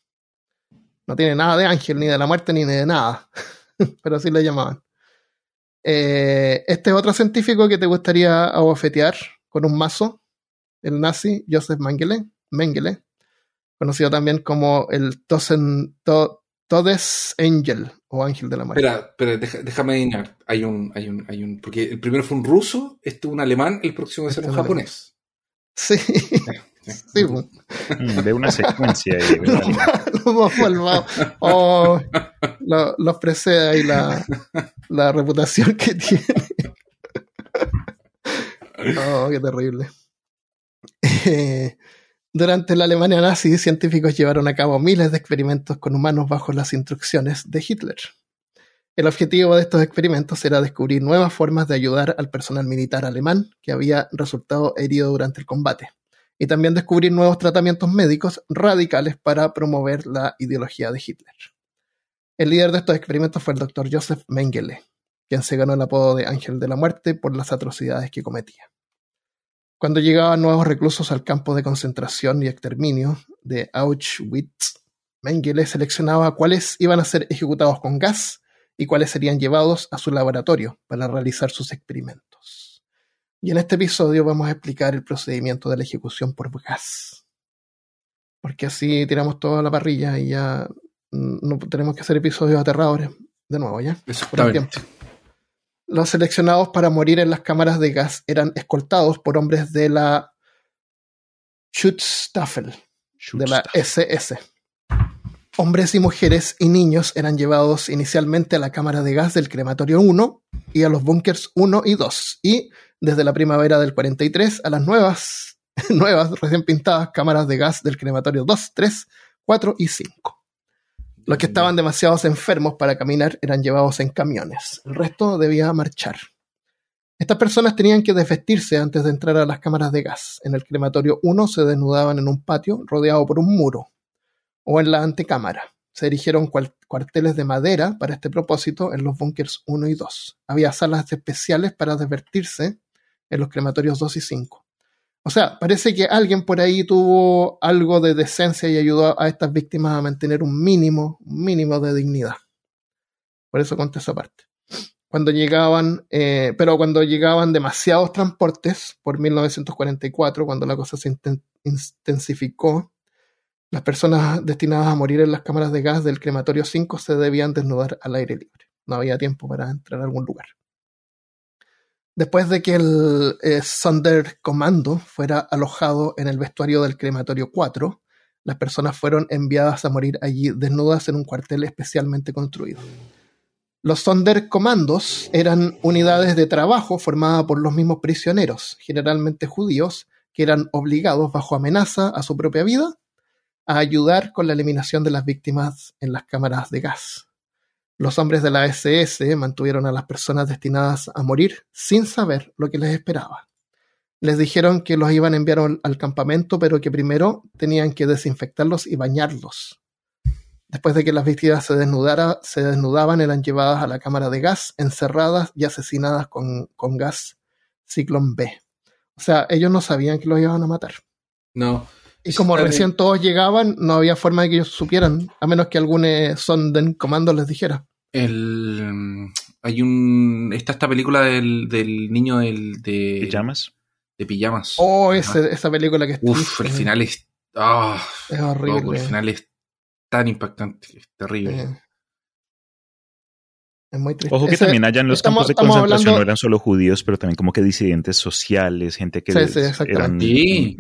Speaker 1: No tiene nada de ángel, ni de la muerte, ni de nada. *laughs* Pero así le llamaban. Eh, este es otro científico que te gustaría abofetear con un mazo, el nazi Joseph Mengele, Mengele conocido también como el Tosen, to, Todes Angel o Ángel de la Muerte.
Speaker 2: Espera, espera, deja- déjame adivinar. Hay un, hay un, hay un, porque el primero fue un ruso, este un alemán, el próximo va a ser
Speaker 1: Este
Speaker 2: un
Speaker 1: un
Speaker 2: japonés.
Speaker 1: Sí, sí, pues.
Speaker 3: Mm, De una secuencia ahí, *laughs*
Speaker 1: lo, más- lo. Oh, lo, los precede ahí la, la reputación que tiene. *laughs* Oh, qué terrible. Eh, durante la Alemania nazi, científicos llevaron a cabo miles de experimentos con humanos bajo las instrucciones de Hitler. El objetivo de estos experimentos era descubrir nuevas formas de ayudar al personal militar alemán que había resultado herido durante el combate, y también descubrir nuevos tratamientos médicos radicales para promover la ideología de Hitler. El líder de estos experimentos fue el doctor Joseph Mengele, quien se ganó el apodo de Ángel de la Muerte por las atrocidades que cometía. Cuando llegaban nuevos reclusos al campo de concentración y exterminio de Auschwitz, Mengele seleccionaba cuáles iban a ser ejecutados con gas y cuáles serían llevados a su laboratorio para realizar sus experimentos. Y en este episodio vamos a explicar el procedimiento de la ejecución por gas. Porque así tiramos toda la parrilla y ya mm, no tenemos que hacer episodios aterradores de nuevo, ¿ya? Por un tiempo. Los seleccionados para morir en las cámaras de gas eran escoltados por hombres de la Schutzstaffel, de la SS. Hombres y mujeres y niños eran llevados inicialmente a la cámara de gas del crematorio 1 y a los búnkers 1 y 2, y desde la primavera del 43 a las nuevas, *laughs* nuevas recién pintadas cámaras de gas del crematorio 2, 3, 4 y 5. Los que estaban demasiado enfermos para caminar eran llevados en camiones. El resto debía marchar. Estas personas tenían que desvestirse antes de entrar a las cámaras de gas. En el crematorio 1 se desnudaban en un patio rodeado por un muro. o en la antecámara. Se erigieron cuarteles de madera para este propósito en los búnkers 1 y 2. Había salas especiales para divertirse en los crematorios 2 y 5. O sea, parece que alguien por ahí tuvo algo de decencia y ayudó a estas víctimas a mantener un mínimo, un mínimo de dignidad. Por eso conté esa parte. Cuando llegaban, eh, pero cuando llegaban demasiados transportes, por 1944, cuando la cosa se inten- intensificó, las personas destinadas a morir en las cámaras de gas del crematorio 5 se debían desnudar al aire libre. No había tiempo para entrar a algún lugar. Después de que el eh, Sonderkommando fuera alojado en el vestuario del crematorio 4, las personas fueron enviadas a morir allí desnudas en un cuartel especialmente construido. Los Sonderkommandos eran unidades de trabajo formadas por los mismos prisioneros, generalmente judíos, que eran obligados bajo amenaza a su propia vida a ayudar con la eliminación de las víctimas en las cámaras de gas. Los hombres de la SS mantuvieron a las personas destinadas a morir sin saber lo que les esperaba. Les dijeron que los iban a enviar al- campamento, pero que primero tenían que desinfectarlos y bañarlos. Después de que las víctimas se, desnudara, se desnudaban, eran llevadas a la cámara de gas, encerradas y asesinadas con, con gas Ciclón B. O sea, ellos no sabían que los iban a matar.
Speaker 2: No.
Speaker 1: Y como recién todos llegaban, no había forma de que ellos supieran, a menos que algún eh, Sonden comando les dijera.
Speaker 2: El, mm, hay un. Está esta película del, del niño del, de,
Speaker 3: ¿Pijamas?
Speaker 2: de pijamas.
Speaker 1: Oh, ese- esa película que es
Speaker 2: Uf,
Speaker 1: triste,
Speaker 2: el final es. Ah,
Speaker 1: es
Speaker 2: loco,
Speaker 1: horrible.
Speaker 2: el final es tan impactante, es terrible.
Speaker 1: Eh, es muy triste.
Speaker 3: Ojo que
Speaker 1: Ese-
Speaker 3: también allá en los
Speaker 1: estamos-
Speaker 3: campos de concentración
Speaker 1: hablando-
Speaker 3: no eran solo judíos, pero también como que disidentes sociales, gente que
Speaker 1: Sí, sí,
Speaker 3: eran,
Speaker 1: exactamente.
Speaker 2: Sí.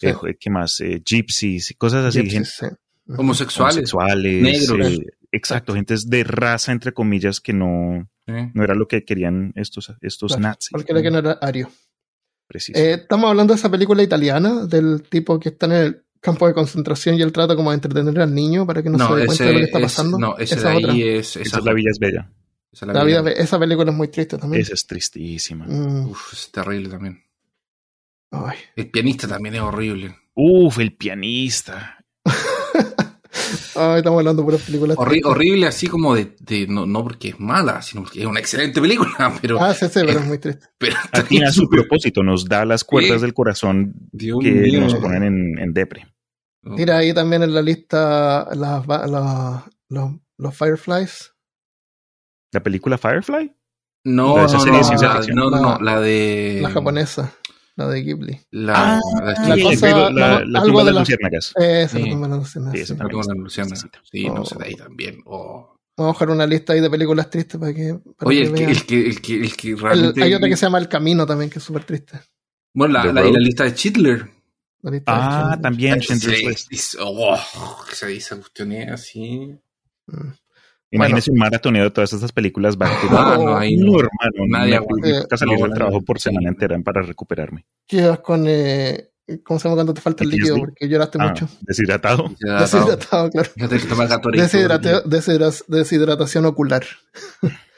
Speaker 3: eh, ¿qué más? Eh, gypsies, cosas así,
Speaker 1: Gypsies,
Speaker 3: gente
Speaker 1: sí.
Speaker 2: Homosexuales.
Speaker 3: homosexuales,
Speaker 2: Negros.
Speaker 3: Exacto, gentes de raza, entre comillas, que no,
Speaker 2: Sí.
Speaker 3: no era lo que querían estos, estos
Speaker 1: Claro,
Speaker 3: nazis.
Speaker 1: Porque era que no era ario.
Speaker 3: Preciso.
Speaker 1: Eh, estamos hablando de esa película italiana, del tipo que está en el campo de concentración y él trata como de entretener al niño para que no, se dé cuenta de lo que está
Speaker 2: es-
Speaker 1: pasando.
Speaker 2: no, ese
Speaker 1: Esa
Speaker 2: de
Speaker 1: otra.
Speaker 2: ahí es.
Speaker 3: Esa es La Villa es Bella.
Speaker 2: esa es
Speaker 1: La vida- esa película es muy triste también.
Speaker 3: Esa es tristísima.
Speaker 1: Mm,
Speaker 2: Uf, es terrible también.
Speaker 1: ay.
Speaker 2: El pianista también es horrible.
Speaker 3: Uf, el pianista.
Speaker 1: Ay, *laughs* estamos hablando de puras películas.
Speaker 2: Horri-
Speaker 1: tristes.
Speaker 2: horrible así como de, de- no, no porque es mala, sino porque es una excelente película, *laughs* pero,
Speaker 1: Ah, sí, sí, pero es muy triste.
Speaker 2: pero
Speaker 3: Tiene a su propósito, nos da las cuerdas del corazón
Speaker 2: Dios
Speaker 3: que
Speaker 2: mío.
Speaker 3: nos ponen en, en depre.
Speaker 1: Tira ahí también en la lista las, va- la- los, los Fireflies.
Speaker 3: ¿La película Firefly?
Speaker 2: No, no, no, la- no, no,
Speaker 1: la
Speaker 2: de
Speaker 1: La japonesa, la de Ghibli.
Speaker 2: La, la,
Speaker 1: La
Speaker 3: Sí,
Speaker 1: cosa-
Speaker 3: la, la,
Speaker 1: no,
Speaker 3: la
Speaker 1: algo
Speaker 3: tumba
Speaker 1: de
Speaker 3: de
Speaker 1: la-
Speaker 3: las luciérnagas.
Speaker 1: Esa
Speaker 2: Sí.
Speaker 1: la tumba de la escena,
Speaker 3: Sí,
Speaker 1: sí.
Speaker 3: esa también.
Speaker 2: la. Sí,
Speaker 1: Oh.
Speaker 2: no sé, de ahí también. Oh.
Speaker 1: Vamos a dejar una lista ahí de películas tristes para que. para
Speaker 2: Oye,
Speaker 1: que
Speaker 2: el que, el que, el que, el que
Speaker 1: El-
Speaker 2: realmente.
Speaker 1: hay otra que se llama El Camino también, que es súper triste.
Speaker 2: Bueno, la, la, y
Speaker 3: Road.
Speaker 2: la lista de Schindler.
Speaker 1: La lista de
Speaker 3: Ah, también
Speaker 2: Sí,
Speaker 3: Schindler's List.
Speaker 2: es- oh, que se dice cuestión es así.
Speaker 1: Mm.
Speaker 3: Imagínese un maratoneo de todas estas películas. Va
Speaker 2: Ah, no, ahí no.
Speaker 3: no, hermano.
Speaker 2: Nadie aguanta.
Speaker 3: salir
Speaker 2: No,
Speaker 3: del trabajo por semana entera para recuperarme.
Speaker 1: Quedas con. Eh, ¿Cómo se llama cuando te falta el líquido? Porque lloraste
Speaker 3: Ah,
Speaker 1: mucho.
Speaker 3: deshidratado.
Speaker 2: Deshidratado.
Speaker 1: Deshidratado, claro. Deshidrata- deshidratación ocular. *laughs*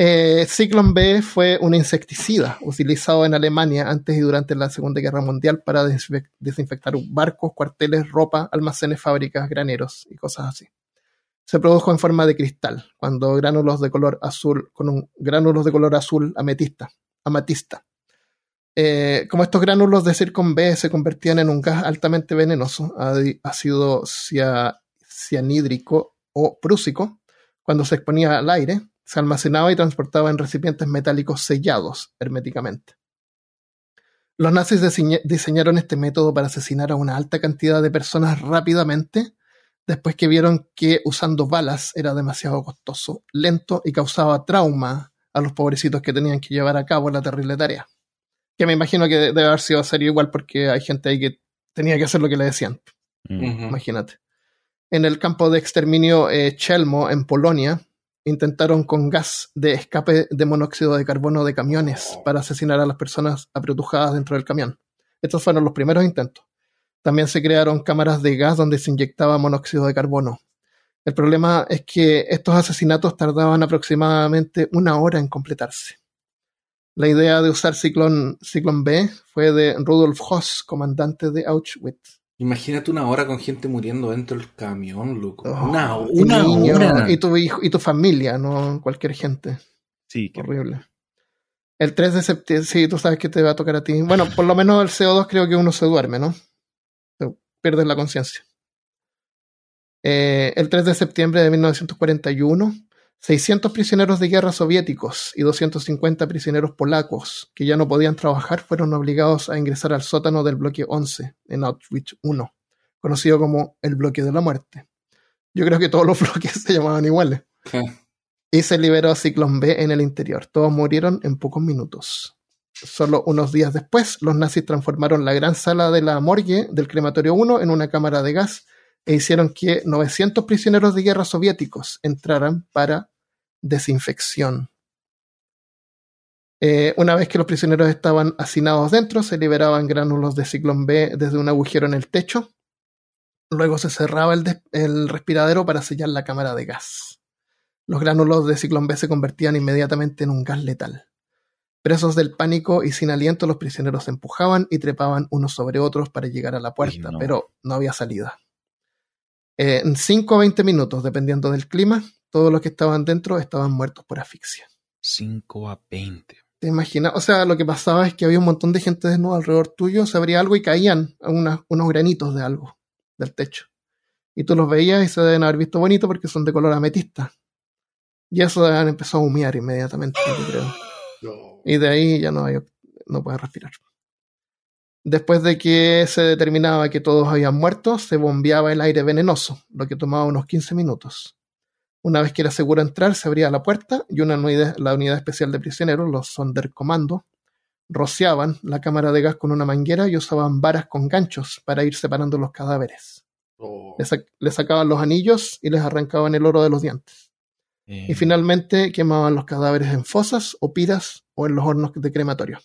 Speaker 1: Eh, Ciclón B fue un insecticida utilizado en Alemania antes y durante la Segunda Guerra Mundial para desinfe- desinfectar barcos, cuarteles, ropa, almacenes, fábricas, graneros y cosas así. Se produjo en forma de cristal, cuando gránulos de color azul, con un gránulos de color azul ametista, amatista. Eh, como estos gránulos de Circon B se convertían en un gas altamente venenoso, ácido cia- cianhídrico o prúsico, cuando se exponía al aire, se almacenaba y transportaba en recipientes metálicos sellados herméticamente. Los nazis diseña- diseñaron este método para asesinar a una alta cantidad de personas rápidamente, después que vieron que usando balas era demasiado costoso, lento y causaba trauma a los pobrecitos que tenían que llevar a cabo la terrible tarea. Que me imagino que debe haber sido serio igual porque hay gente ahí que tenía que hacer lo que le decían.
Speaker 3: Mm.
Speaker 1: Imagínate. En el campo de exterminio eh, Chelmo, en Polonia, intentaron con gas de escape de monóxido de carbono de camiones para asesinar a las personas apretujadas dentro del camión. Estos fueron los primeros intentos. También se crearon cámaras de gas donde se inyectaba monóxido de carbono. El problema es que estos asesinatos tardaban aproximadamente una hora en completarse. La idea de usar Ciclón, Ciclón B fue de Rudolf Hoss, comandante de Auschwitz.
Speaker 2: Imagínate una hora con gente muriendo dentro del camión, loco.
Speaker 1: Oh,
Speaker 2: una
Speaker 1: y
Speaker 2: una
Speaker 1: niños,
Speaker 2: hora.
Speaker 1: Y tu hijo, y tu familia, no cualquier gente.
Speaker 3: Sí,
Speaker 1: Horrible. El 3 de septiembre, sí, tú sabes que te va a tocar a ti. Bueno, por lo menos el CO2 creo que uno se duerme, ¿no? Te pierdes la conciencia. Eh, el 3 de septiembre de 1941, 600 prisioneros de guerra soviéticos y 250 prisioneros polacos que ya no podían trabajar fueron obligados a ingresar al sótano del bloque 11 en Auschwitz I, conocido como el bloque de la muerte. Yo creo que todos los *laughs* bloques se llamaban iguales y se liberó a Ciclón B en el interior. Todos murieron en pocos minutos. Solo unos días después, los nazis transformaron la gran sala de la morgue del crematorio 1 en una cámara de gas e hicieron que 900 prisioneros de guerra soviéticos entraran para desinfección. Eh, una vez que los prisioneros estaban hacinados dentro, se liberaban gránulos de ciclón B desde un agujero en el techo. Luego se cerraba el, el respiradero para sellar la cámara de gas. Los gránulos de ciclón B se convertían inmediatamente en un gas letal. Presos del pánico y sin aliento, los prisioneros se empujaban y trepaban unos sobre otros para llegar a la puerta,
Speaker 3: no.
Speaker 1: pero no había salida. Eh, en 5 o 20 minutos, dependiendo del clima, todos los que estaban dentro estaban muertos por asfixia.
Speaker 3: 5 a 20.
Speaker 1: ¿Te imaginas? O sea, lo que pasaba es que había un montón de gente desnuda alrededor tuyo, se abría algo y caían unas- unos granitos de algo del techo. Y tú los veías y se deben haber visto bonito porque son de color ametista. Y eso deben empezó a humear inmediatamente, yo creo. *gasps* Y de ahí ya no, hay, no puedes respirar. Después de que se determinaba que todos habían muerto, se bombeaba el aire venenoso, lo que tomaba unos 15 minutos. Una vez que era seguro entrar, se abría la puerta y una unidad, la unidad especial de prisioneros, los Sonderkommando, rociaban la cámara de gas con una manguera y usaban varas con ganchos para ir separando los cadáveres.
Speaker 2: Oh.
Speaker 1: Le, sac- le sacaban los anillos y les arrancaban el oro de los dientes.
Speaker 3: Eh,
Speaker 1: Y finalmente quemaban los cadáveres en fosas o piras o en los hornos de crematorio.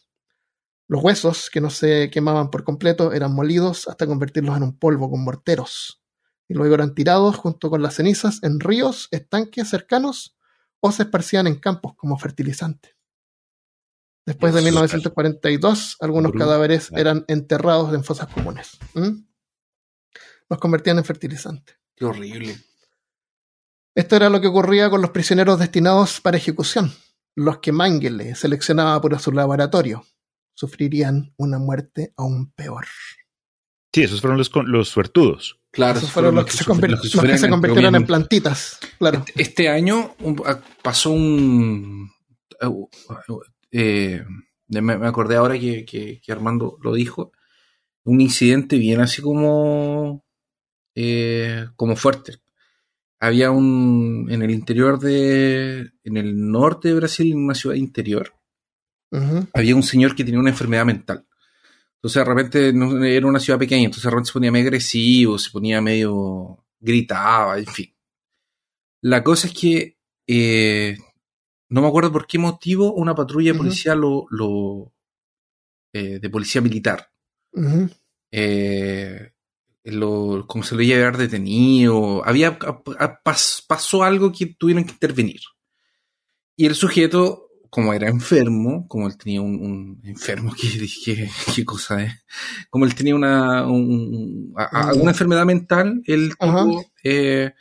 Speaker 1: Los huesos, que no se quemaban por completo, eran molidos hasta convertirlos en un polvo con morteros. Y luego eran tirados junto con las cenizas en ríos, estanques cercanos o se esparcían en campos como fertilizante. Después de
Speaker 3: Dios,
Speaker 1: 1942, algunos cadáveres eran enterrados en fosas comunes. ¿Mm? Los convertían en fertilizante.
Speaker 2: Qué horrible.
Speaker 1: Esto era lo que ocurría con los prisioneros destinados para ejecución. Los que Mengele seleccionaba para su laboratorio sufrirían una muerte aún peor.
Speaker 3: Sí, esos fueron los, suertudos.
Speaker 2: Claro,
Speaker 1: Esos fueron los que se, convir-
Speaker 2: los que
Speaker 1: los que se
Speaker 2: en-
Speaker 1: convirtieron en plantitas. Claro.
Speaker 2: Este año un- a- pasó un. eh, me, me acordé ahora que, que- que Armando lo dijo. Un incidente bien así como. eh, como fuerte. Había un. En el interior de. En el norte de Brasil, en una ciudad interior, había un señor que tenía una enfermedad mental. Entonces de repente no- era una ciudad pequeña, entonces de repente se ponía medio agresivo, se ponía medio gritaba, en fin. La cosa es que eh, no me acuerdo por qué motivo una patrulla de policía lo, lo eh, de policía militar eh, lo, como se lo iba a llevar detenido, había a- a- pas- pasó algo que tuvieron que intervenir. Y el sujeto, como era enfermo, como él tenía un, un enfermo, *laughs* ¿qué, qué, qué cosa es? Como él tenía una, un- a- enfermedad mental, él tipo, eh,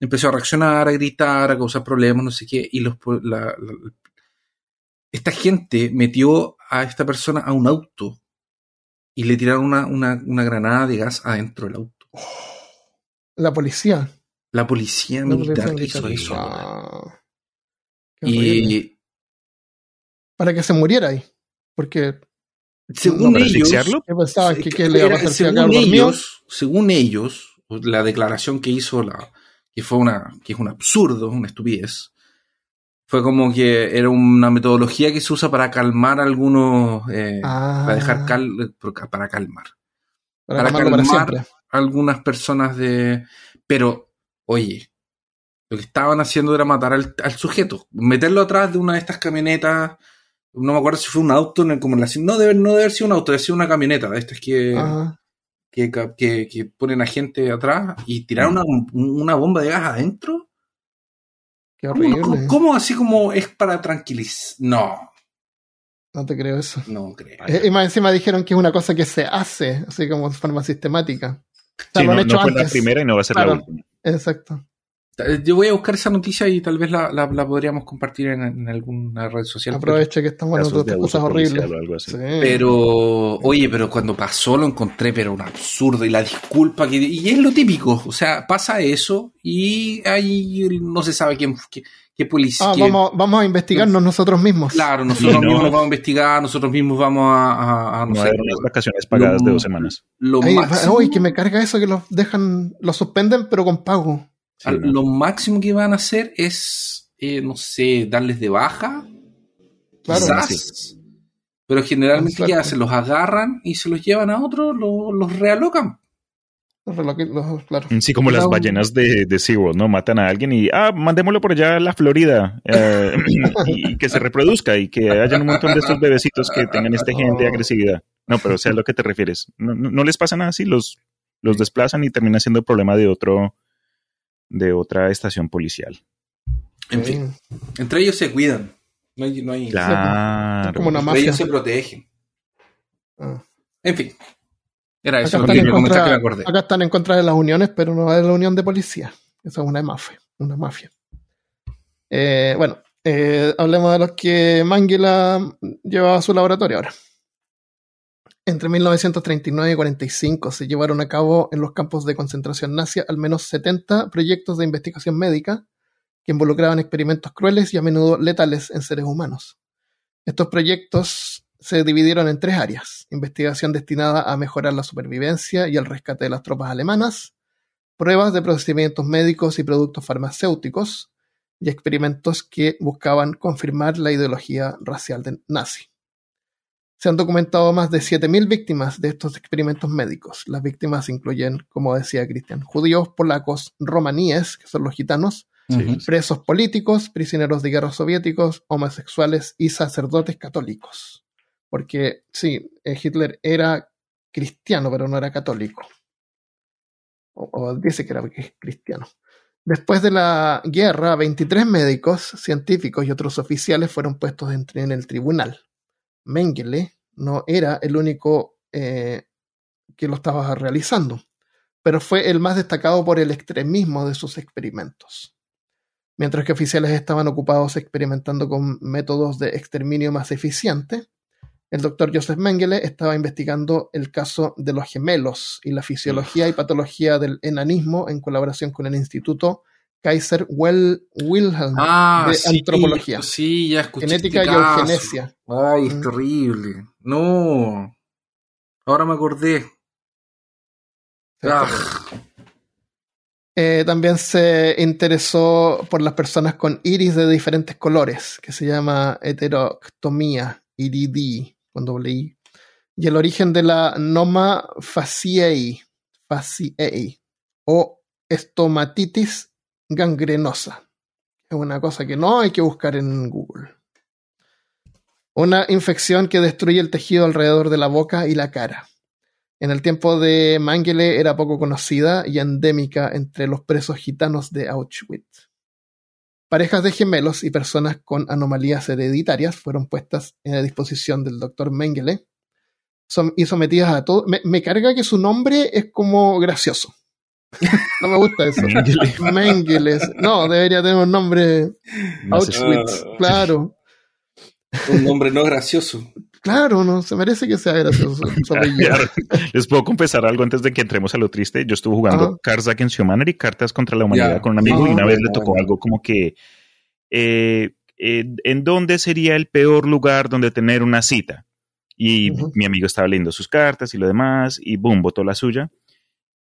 Speaker 2: empezó a reaccionar, a gritar, a causar problemas, no sé qué, y los, la- la- esta gente metió a esta persona a un auto y le tiraron una, una, una granada de gas adentro del auto.
Speaker 1: La policía.
Speaker 2: La policía
Speaker 1: La
Speaker 2: militar
Speaker 1: policía
Speaker 2: hizo
Speaker 1: militar.
Speaker 2: eso.
Speaker 1: Ah.
Speaker 2: Y
Speaker 1: Para que se muriera ahí. Porque
Speaker 2: según
Speaker 3: ¿Para
Speaker 2: ellos,
Speaker 1: que, le iba a pasar
Speaker 2: según ellos, según ellos, la declaración que hizo la que fue una que es un absurdo, una estupidez. Fue como que era una metodología que se usa para calmar algunos eh,
Speaker 1: Ah.
Speaker 2: para dejar cal, para calmar
Speaker 1: Para,
Speaker 2: para
Speaker 1: calmarlo para
Speaker 2: calmar algunas personas de. Pero, oye, lo que estaban haciendo era matar al, al sujeto, meterlo atrás de una de estas camionetas. No me acuerdo si fue un auto, en el- como en la, no debe, no debe haber sido un auto, debe ser una camioneta de estas que, que, que, que ponen a gente atrás y tirar una, una bomba de gas adentro.
Speaker 1: Qué
Speaker 2: ¿Cómo,
Speaker 1: horrible.
Speaker 2: cómo- cómo así como es para tranquilizar? No,
Speaker 1: No te creo eso.
Speaker 2: no creo.
Speaker 1: Eh, Y más encima dijeron que es una cosa que se hace, así como de forma sistemática. sea,
Speaker 3: Sí,
Speaker 1: lo han
Speaker 3: no,
Speaker 1: hecho
Speaker 3: no fue la
Speaker 1: antes.
Speaker 3: primera y no va a ser
Speaker 1: Claro.
Speaker 3: la última.
Speaker 1: Exacto.
Speaker 2: Eh, Yo voy a buscar esa noticia y tal vez la, la- la podríamos compartir en, en alguna red social.
Speaker 1: Aproveche que estamos en otras cosas horribles. Sí.
Speaker 2: Pero, oye, pero cuando pasó lo encontré, pero un absurdo. Y la disculpa que. Y es lo típico. O sea, pasa eso y ahí no se sabe quién, qué, qué policía.
Speaker 1: Ah,
Speaker 2: qué-
Speaker 1: vamos, vamos a investigarnos nosotros mismos.
Speaker 2: Claro, nosotros
Speaker 3: no.
Speaker 2: mismos nos vamos a investigar, nosotros mismos vamos a. a- a, no
Speaker 3: No
Speaker 2: sé,
Speaker 3: unas vacaciones pagadas de dos semanas.
Speaker 2: lo
Speaker 1: Ay,
Speaker 2: máximo,
Speaker 1: uy, que me carga eso que los dejan, los suspenden, pero con pago.
Speaker 3: Sí,
Speaker 2: al-
Speaker 3: ¿no?
Speaker 2: lo máximo que van a hacer es, eh, no sé, darles de baja.
Speaker 1: Claro.
Speaker 2: quizás. Pero generalmente,
Speaker 1: Con
Speaker 2: ¿qué
Speaker 1: suerte.
Speaker 2: hacen? Los agarran y se los llevan a otro, lo- los realocan.
Speaker 1: Los reloqui- los- claro.
Speaker 3: Sí, como las ballenas de, de SeaWorld, ¿no? Matan a alguien y, ah, mandémoslo por allá a la Florida eh, *laughs* y que se reproduzca y que haya un montón de estos bebecitos que tengan este *laughs* gen de agresividad. No, pero sea a lo que te refieres. No, no- no les pasa nada así, los, los desplazan y termina siendo problema de otro de otra estación policial.
Speaker 2: En
Speaker 1: Sí.
Speaker 2: fin, entre ellos se cuidan. No hay, no hay-
Speaker 3: Claro.
Speaker 1: como una
Speaker 2: entre ellos se protegen.
Speaker 1: Ah.
Speaker 2: En fin. Era
Speaker 1: Acá
Speaker 2: eso lo
Speaker 1: están,
Speaker 2: que me acordé.
Speaker 1: acá están en contra de las uniones, pero no de la unión de policía. Esa es una mafia. Una mafia. Eh, bueno, eh, hablemos de los que Manguila llevaba a su laboratorio ahora. Entre 1939 y 45 se llevaron a cabo en los campos de concentración nazi al menos 70 proyectos de investigación médica que involucraban experimentos crueles y a menudo letales en seres humanos. Estos proyectos se dividieron en tres áreas. Investigación destinada a mejorar la supervivencia y el rescate de las tropas alemanas, pruebas de procedimientos médicos y productos farmacéuticos, y experimentos que buscaban confirmar la ideología racial de nazi. Se han documentado más de 7.000 víctimas de estos experimentos médicos. Las víctimas incluyen, como decía Cristian, judíos, polacos, romaníes, que son los gitanos, presos políticos, prisioneros de guerra soviéticos, homosexuales y sacerdotes católicos. Porque sí, eh, Hitler era cristiano, pero no era católico. O, o dice que era cristiano. Después de la guerra, 23 médicos, científicos y otros oficiales fueron puestos en, en el tribunal. Mengele no era el único eh, que lo estaba realizando, pero fue el más destacado por el extremismo de sus experimentos. Mientras que oficiales estaban ocupados experimentando con métodos de exterminio más eficientes, el doctor Joseph Mengele estaba investigando el caso de los gemelos y la fisiología y patología del enanismo en colaboración con el Instituto Kaiser Well Wilhelm
Speaker 2: Ah,
Speaker 1: de
Speaker 2: sí,
Speaker 1: antropología,
Speaker 2: Sí, ya escuché.
Speaker 1: genética
Speaker 2: este
Speaker 1: y eugenesia.
Speaker 2: Ay, es
Speaker 1: Mm.
Speaker 2: terrible. No. Ahora me acordé. Ah,
Speaker 1: Eh, también se interesó por las personas con iris de diferentes colores, que se llama heteroctomía, iridí, con doble I. Y el origen de la noma faciei, faciei, o estomatitis gangrenosa. Es una cosa que no hay que buscar en Google. Una infección que destruye el tejido alrededor de la boca y la cara. En el tiempo de Mengele era poco conocida y endémica entre los presos gitanos de Auschwitz. Parejas de gemelos y personas con anomalías hereditarias fueron puestas a disposición del doctor Mengele y sometidas a todo. Me, me carga que su nombre es como gracioso. No me gusta eso.
Speaker 3: Mengele.
Speaker 1: Mengele. No, debería tener un nombre Auschwitz.
Speaker 2: Ah.
Speaker 1: Claro.
Speaker 2: un nombre no gracioso.
Speaker 1: Claro, no, se merece que sea gracioso. *laughs*
Speaker 3: Les puedo confesar algo antes de que entremos a lo triste. Yo estuve jugando. Cards Against Humanity, cartas contra la humanidad con un amigo y
Speaker 1: Ah,
Speaker 3: una vez le tocó algo como que eh, eh, ¿en dónde sería el peor lugar donde tener una cita? Y mi amigo estaba leyendo sus cartas y lo demás y boom, votó la suya.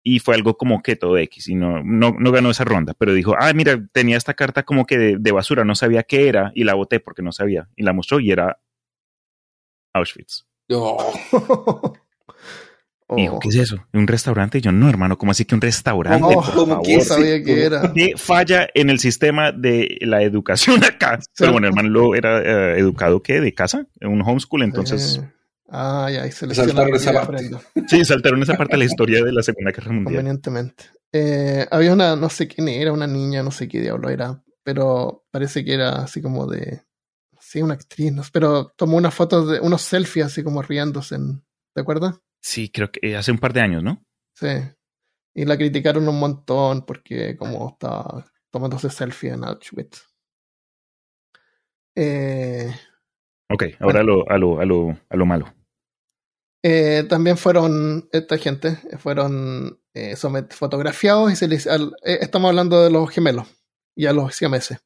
Speaker 3: Y fue algo como que todo X y no, no, no ganó esa ronda, pero dijo, ah, mira, tenía esta carta como que de, de basura, no sabía qué era y la voté porque no sabía y la mostró y era Auschwitz.
Speaker 2: No.
Speaker 1: Oh.
Speaker 3: Dijo, ¿qué es eso? ¿Un restaurante? Y yo, no, hermano, ¿cómo así que un restaurante?
Speaker 1: Oh,
Speaker 3: por
Speaker 2: ¿cómo
Speaker 3: favor?
Speaker 2: que
Speaker 1: sabía que
Speaker 2: como-
Speaker 1: era.
Speaker 3: ¿Qué falla en el sistema de la educación *laughs* acá? Pero bueno, hermano lo era eh, educado, ¿qué? ¿De casa? En un homeschool, entonces...
Speaker 1: Eh, Ay, ay, se
Speaker 2: Saltaron esa parte.
Speaker 3: Sí, saltaron esa parte de la historia de la Segunda Guerra Mundial.
Speaker 1: convenientemente. Eh, había una, no sé quién era, una niña, no sé qué diablo era, pero parece que era así como de. Sí, una actriz, no pero tomó unas fotos de unos selfies así como riéndose. En, ¿Te acuerdas?
Speaker 3: Sí, creo que hace un par de años, ¿no?
Speaker 1: Sí. Y la criticaron un montón porque como estaba tomándose selfie en Auschwitz. Eh,
Speaker 3: ok, ahora a, lo, a, lo, a, lo, a lo malo.
Speaker 1: Eh, también fueron, esta gente, fueron eh, fotografiados y se les, eh, estamos hablando de los gemelos y a los siameses.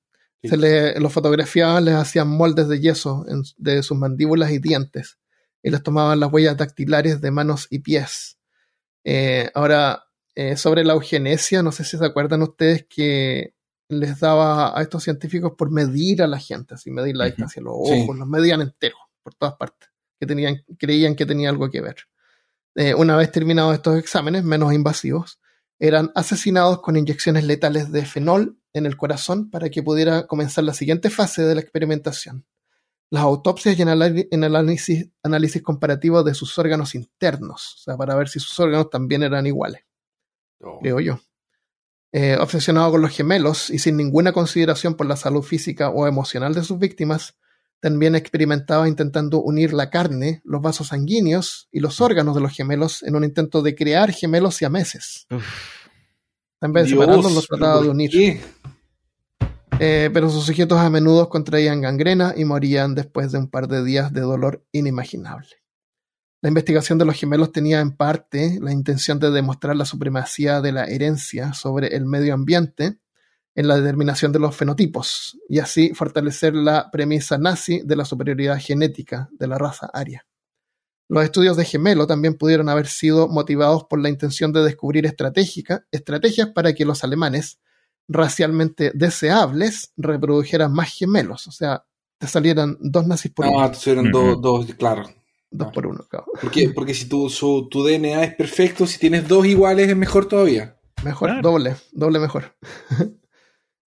Speaker 1: Se les, los fotografiaban, les hacían moldes de yeso de sus mandíbulas y dientes y les tomaban las huellas dactilares de manos y pies. ahora, sobre la eugenesia, no sé si se acuerdan ustedes que les daba a estos científicos por medir a la gente, así medir la distancia, los ojos, los medían enteros por todas partes que tenían, creían que tenía algo que ver. Eh, una vez terminados estos exámenes menos invasivos, eran asesinados con inyecciones letales de fenol en el corazón para que pudiera comenzar la siguiente fase de la experimentación. Las autopsias y el análisis, análisis comparativo de sus órganos internos, o sea, para ver si sus órganos también eran iguales, oh. creo yo. Eh, obsesionado con los gemelos y sin ninguna consideración por la salud física o emocional de sus víctimas, también experimentaba intentando unir la carne, los vasos sanguíneos y los órganos de los gemelos en un intento de crear gemelos siameses. En vez de separarlos, los trataba de unir. Eh, pero sus sujetos a menudo contraían gangrena y morían después de un par de días de dolor inimaginable. La investigación de los gemelos tenía en parte la intención de demostrar la supremacía de la herencia sobre el medio ambiente en la determinación de los fenotipos y así fortalecer la premisa nazi de la superioridad genética de la raza aria. Los estudios de gemelo también pudieron haber sido motivados por la intención de descubrir estrategias para que los alemanes, racialmente deseables, reprodujeran más gemelos, o sea, te salieran dos nazis por uno.
Speaker 2: Ah, te salieron dos, claro.
Speaker 1: Dos por uno, claro.
Speaker 2: Porque, porque si tu, tu DNA es perfecto, si tienes dos iguales es mejor todavía.
Speaker 1: Mejor, doble, doble mejor. *laughs*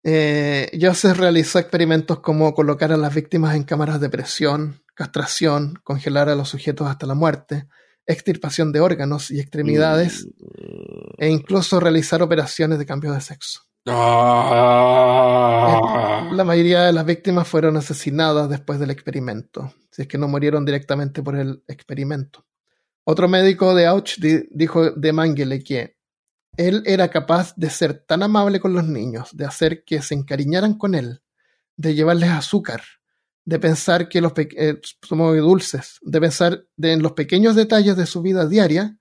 Speaker 1: Eh, Joseph realizó experimentos como colocar a las víctimas en cámaras de presión, castración, congelar a los sujetos hasta la muerte, extirpación de órganos y extremidades, e incluso realizar operaciones de cambio de sexo.
Speaker 2: Ah.
Speaker 1: La mayoría de las víctimas fueron asesinadas después del experimento, si es que no murieron directamente por el experimento. Otro médico de Auschwitz dijo de Mangele que él era capaz de ser tan amable con los niños, de hacer que se encariñaran con él, de llevarles azúcar, de pensar que los eh, somos dulces, de pensar en los pequeños detalles de su vida diaria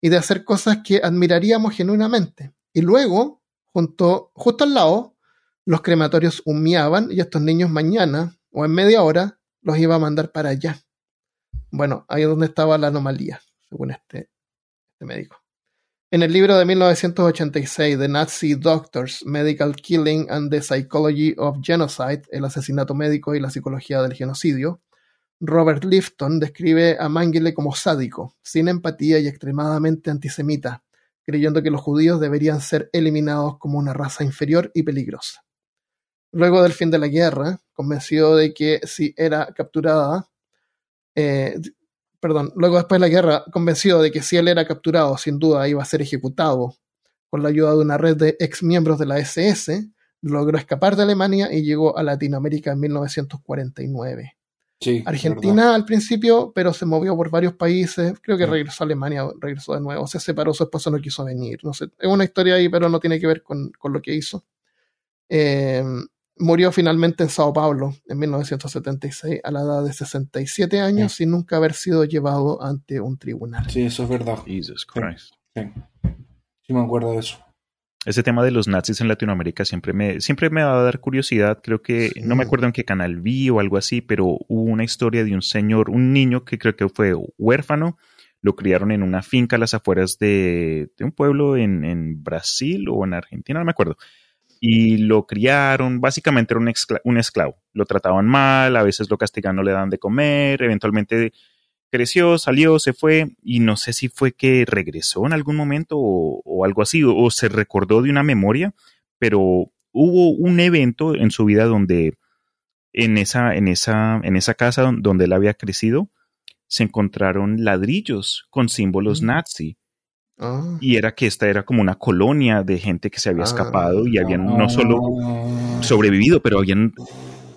Speaker 1: y de hacer cosas que admiraríamos genuinamente. Y luego, junto, justo al lado, los crematorios humeaban y estos niños mañana o en media hora los iba a mandar para allá. Bueno, ahí es donde estaba la anomalía, según este, este médico. En el libro de 1986 The Nazi Doctors, Medical Killing and the Psychology of Genocide, el asesinato médico y la psicología del genocidio, Robert Lifton describe a Mengele como sádico, sin empatía y extremadamente antisemita, creyendo que los judíos deberían ser eliminados como una raza inferior y peligrosa. Luego del fin de la guerra, convencido de que si era capturada, eh, perdón, luego después de la guerra, convencido de que si él era capturado, sin duda iba a ser ejecutado con la ayuda de una red de ex miembros de la SS, logró escapar de Alemania y llegó a Latinoamérica en 1949. Argentina al principio, pero se movió por varios países. Creo que regresó a Alemania, regresó de nuevo. Se separó, su esposo no quiso venir. No sé, es una historia ahí, pero no tiene que ver con, con lo que hizo. Eh, Murió finalmente en Sao Paulo en 1976 a la edad de 67 años sin nunca haber sido llevado ante un tribunal.
Speaker 2: Sí, eso es verdad.
Speaker 3: Jesus Christ.
Speaker 2: Sí, sí. me acuerdo de eso.
Speaker 3: Ese tema de los nazis en Latinoamérica siempre me, siempre me va a dar curiosidad. Creo que, no me acuerdo en qué canal vi o algo así, pero hubo una historia de un señor, un niño que creo que fue huérfano. Lo criaron en una finca a las afueras de, de un pueblo en, en Brasil o en Argentina, no me acuerdo y lo criaron, básicamente era un, esclavo, lo trataban mal, a veces lo castigan, no le dan de comer, eventualmente creció, salió, se fue y no sé si fue que regresó en algún momento o, algo así, o, se recordó de una memoria, pero hubo un evento en su vida donde en esa, en esa, en esa casa donde él había crecido, se encontraron ladrillos con símbolos mm. nazi Ah. Y era que esta era como una colonia de gente que se había escapado y habían no solo ah. sobrevivido, pero habían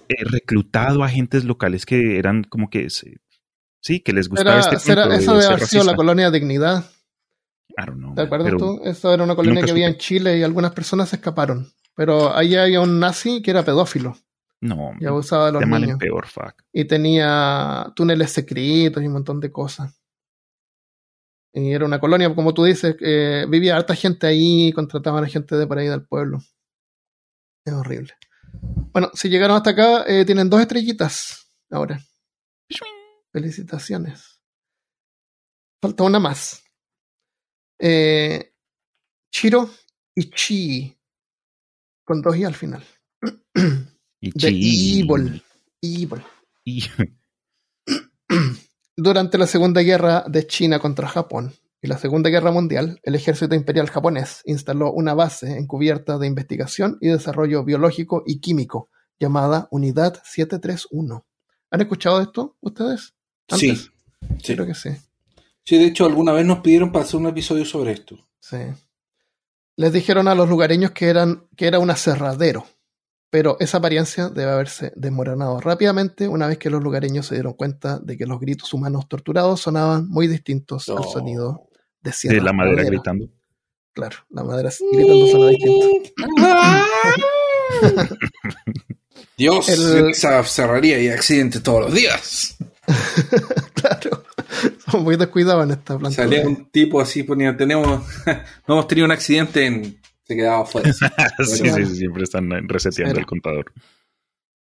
Speaker 3: eh, reclutado a agentes locales que eran como que sí, que les gustaba este
Speaker 1: Eso debe haber sido la colonia Dignidad.
Speaker 3: I don't know.
Speaker 1: ¿Te acuerdas
Speaker 3: pero-
Speaker 1: tú? Eso era una colonia que había en. Chile y algunas personas se escaparon. Pero ahí había un nazi que era pedófilo
Speaker 3: No,
Speaker 1: y abusaba de los
Speaker 3: de mal en
Speaker 1: niños.
Speaker 3: peor, fuck.
Speaker 1: Y tenía túneles secretos y un montón de cosas. Y era una colonia, como tú dices, eh, vivía harta gente ahí, contrataban a gente de por ahí del pueblo. Es horrible. Bueno, si llegaron hasta acá, eh, tienen dos estrellitas ahora. Felicitaciones. Falta una más. Eh, Chiro y Chi. Con dos i al final. *clears throat*
Speaker 3: Y
Speaker 1: De Evil. Evil. *clears throat* *clears throat* Durante la Segunda Guerra de China contra Japón y la Segunda Guerra Mundial, el ejército imperial japonés instaló una base encubierta de investigación y desarrollo biológico y químico llamada Unidad 731. ¿Han escuchado de esto ustedes?
Speaker 2: Sí, sí.
Speaker 1: Creo que sí.
Speaker 2: Sí, de hecho, alguna vez nos pidieron para hacer un episodio sobre esto.
Speaker 1: Sí. Les dijeron a los lugareños que, eran, que era un aserradero, pero esa apariencia debe haberse desmoronado rápidamente una vez que los lugareños se dieron cuenta de que los gritos humanos torturados sonaban muy distintos al sonido de
Speaker 3: de la madera gritando.
Speaker 1: Claro, la madera gritando suena distinto. *laughs*
Speaker 2: Dios,
Speaker 1: El-
Speaker 2: esa cerraría y accidente todos los días. *laughs*
Speaker 1: claro, son muy descuidados en esta planta.
Speaker 2: Salía un tipo así, ponía, tenemos, *laughs* no hemos tenido un accidente en... Se quedaba afuera. *laughs*
Speaker 3: sí, sí, sí, siempre están reseteando el contador.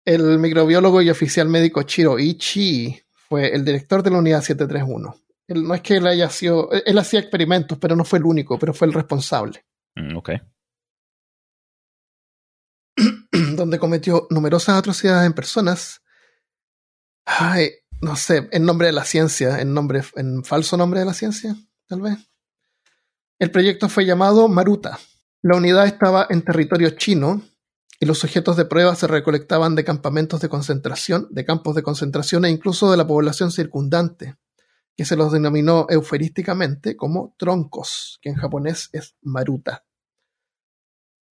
Speaker 1: El microbiólogo y oficial médico Chiro Ichi fue el director de la unidad 731. Él, no es que él haya sido, él hacía experimentos, pero no fue el único, pero fue el responsable.
Speaker 3: Mm, ok. *clears throat*
Speaker 1: donde cometió numerosas atrocidades en personas. Ay, no sé, en nombre de la ciencia, en nombre, en falso nombre de la ciencia, tal vez. El proyecto fue llamado Maruta. La unidad estaba en territorio chino y los sujetos de prueba se recolectaban de campamentos de concentración, de campos de concentración e incluso de la población circundante, que se los denominó euferísticamente como troncos, que en japonés es Maruta.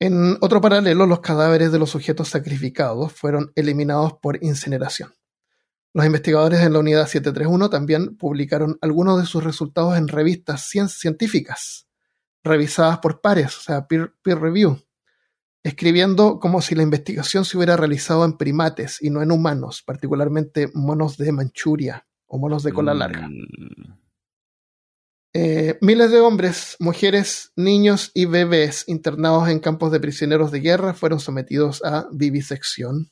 Speaker 1: En otro paralelo, los cadáveres de los sujetos sacrificados fueron eliminados por incineración. Los investigadores en la unidad 731 también publicaron algunos de sus resultados en revistas cien- científicas, revisadas por pares, o sea, peer, peer review, escribiendo como si la investigación se hubiera realizado en primates y no en humanos, particularmente monos de Manchuria o monos de cola larga.
Speaker 3: Mm,
Speaker 1: Eh, miles de hombres, mujeres, niños y bebés internados en campos de prisioneros de guerra fueron sometidos a vivisección,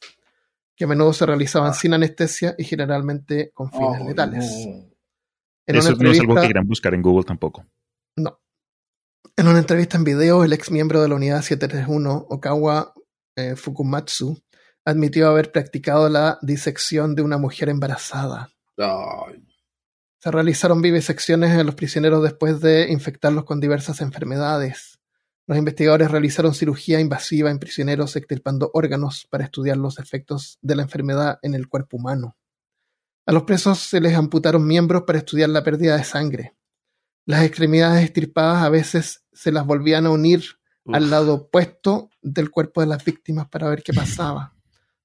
Speaker 1: que a menudo se realizaban sin anestesia y generalmente con fines
Speaker 2: Oh,
Speaker 1: letales.
Speaker 2: no.
Speaker 3: Eso no es algo que quieran buscar en Google tampoco.
Speaker 1: no. En una entrevista en video, el ex miembro de la unidad 731, Okawa eh, Fukumatsu, admitió haber practicado la disección de una mujer embarazada.
Speaker 2: Ay,
Speaker 1: Se realizaron vivisecciones en los prisioneros después de infectarlos con diversas enfermedades. Los investigadores realizaron cirugía invasiva en prisioneros extirpando órganos para estudiar los efectos de la enfermedad en el cuerpo humano. A los presos se les amputaron miembros para estudiar la pérdida de sangre. Las extremidades extirpadas a veces se las volvían a unir
Speaker 3: Uf.
Speaker 1: al lado opuesto del cuerpo de las víctimas para ver qué pasaba.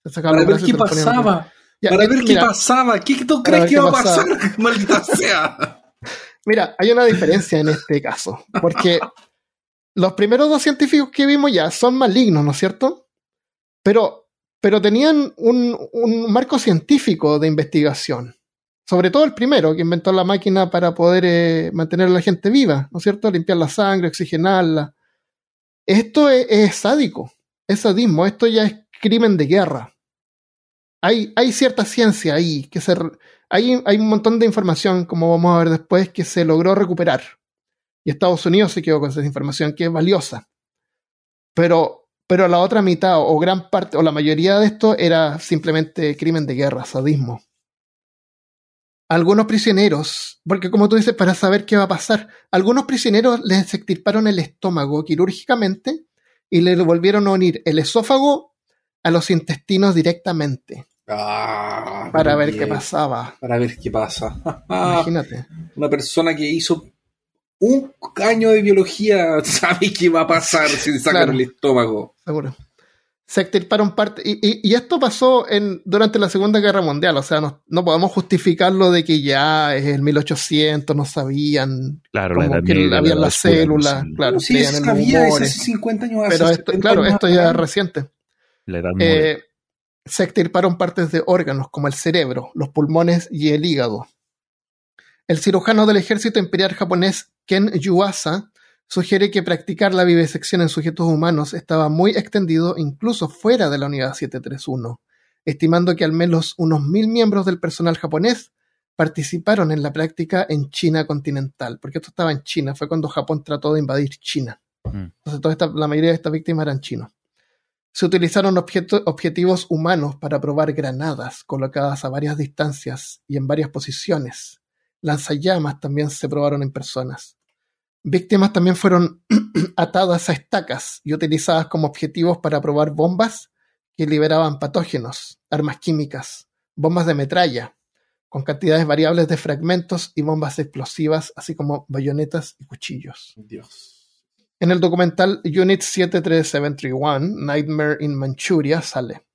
Speaker 2: Para
Speaker 1: los
Speaker 2: ver qué pasaba.
Speaker 1: Ya,
Speaker 2: Para
Speaker 1: eh,
Speaker 2: ver qué
Speaker 1: mira,
Speaker 2: pasaba. ¿Qué tú crees que
Speaker 1: qué
Speaker 2: va a pasar? *laughs* Maldita sea.
Speaker 1: Mira, hay una diferencia en este caso, porque los primeros dos científicos que vimos ya son malignos, ¿no es cierto? Pero, pero tenían un, un marco científico de investigación. Sobre todo el primero, que inventó la máquina para poder eh, mantener a la gente viva, ¿no es cierto? Limpiar la sangre, oxigenarla. Esto es, sádico, es sadismo, esto ya es crimen de guerra. Hay, cierta ciencia ahí que se, hay, hay un montón de información, como vamos a ver después, que se logró recuperar. Y Estados Unidos se quedó con esa información que es valiosa. Pero, pero la otra mitad, o gran parte, o la mayoría de esto, era simplemente crimen de guerra, sadismo. Algunos prisioneros, porque como tú dices, para saber qué va a pasar, algunos prisioneros les extirparon el estómago quirúrgicamente y le volvieron a unir el esófago a los intestinos directamente
Speaker 2: Ah,
Speaker 1: para ver
Speaker 2: bien.
Speaker 1: qué pasaba.
Speaker 2: Para ver qué pasa.
Speaker 1: Imagínate. *laughs*
Speaker 2: Una persona que hizo un año de biología *laughs* sabe qué va a pasar si le sacan
Speaker 1: Claro.
Speaker 2: el estómago.
Speaker 1: Seguro. Se extirparon parte. Y, y- y esto pasó en, durante la Segunda Guerra Mundial. O sea, no, no podemos justificarlo de que ya es el 1800, no sabían
Speaker 3: Claro, la
Speaker 1: como
Speaker 3: edad
Speaker 1: que
Speaker 3: media, la
Speaker 1: había
Speaker 3: edad
Speaker 1: las células,
Speaker 3: sí.
Speaker 1: claro,
Speaker 2: sí, eso
Speaker 1: humores.
Speaker 2: hace 50 años.
Speaker 1: Pero
Speaker 2: hace
Speaker 1: esto,
Speaker 2: 70
Speaker 1: claro,
Speaker 2: años
Speaker 1: esto ya es reciente.
Speaker 3: La edad.
Speaker 1: Eh, se extirparon partes de órganos como el cerebro, los pulmones y el hígado. El cirujano del ejército imperial japonés Ken Yuasa sugiere que practicar la vivisección en sujetos humanos estaba muy extendido incluso fuera de la unidad 731, estimando que al menos unos mil miembros del personal japonés participaron en la práctica en China continental, porque esto estaba en China, fue cuando Japón trató de invadir China.
Speaker 3: Mm.
Speaker 1: Entonces, toda esta- la mayoría de estas víctimas eran chinos. Se utilizaron objeto- objetivos humanos para probar granadas colocadas a varias distancias y en varias posiciones. Lanzallamas también se probaron en personas. Víctimas también fueron *clears throat* atadas a estacas y utilizadas como objetivos para probar bombas que liberaban patógenos, armas químicas, bombas de metralla, con cantidades variables de fragmentos y bombas explosivas, así como bayonetas y cuchillos.
Speaker 2: Dios.
Speaker 1: En el documental Unit 73731, Nightmare in Manchuria, sale.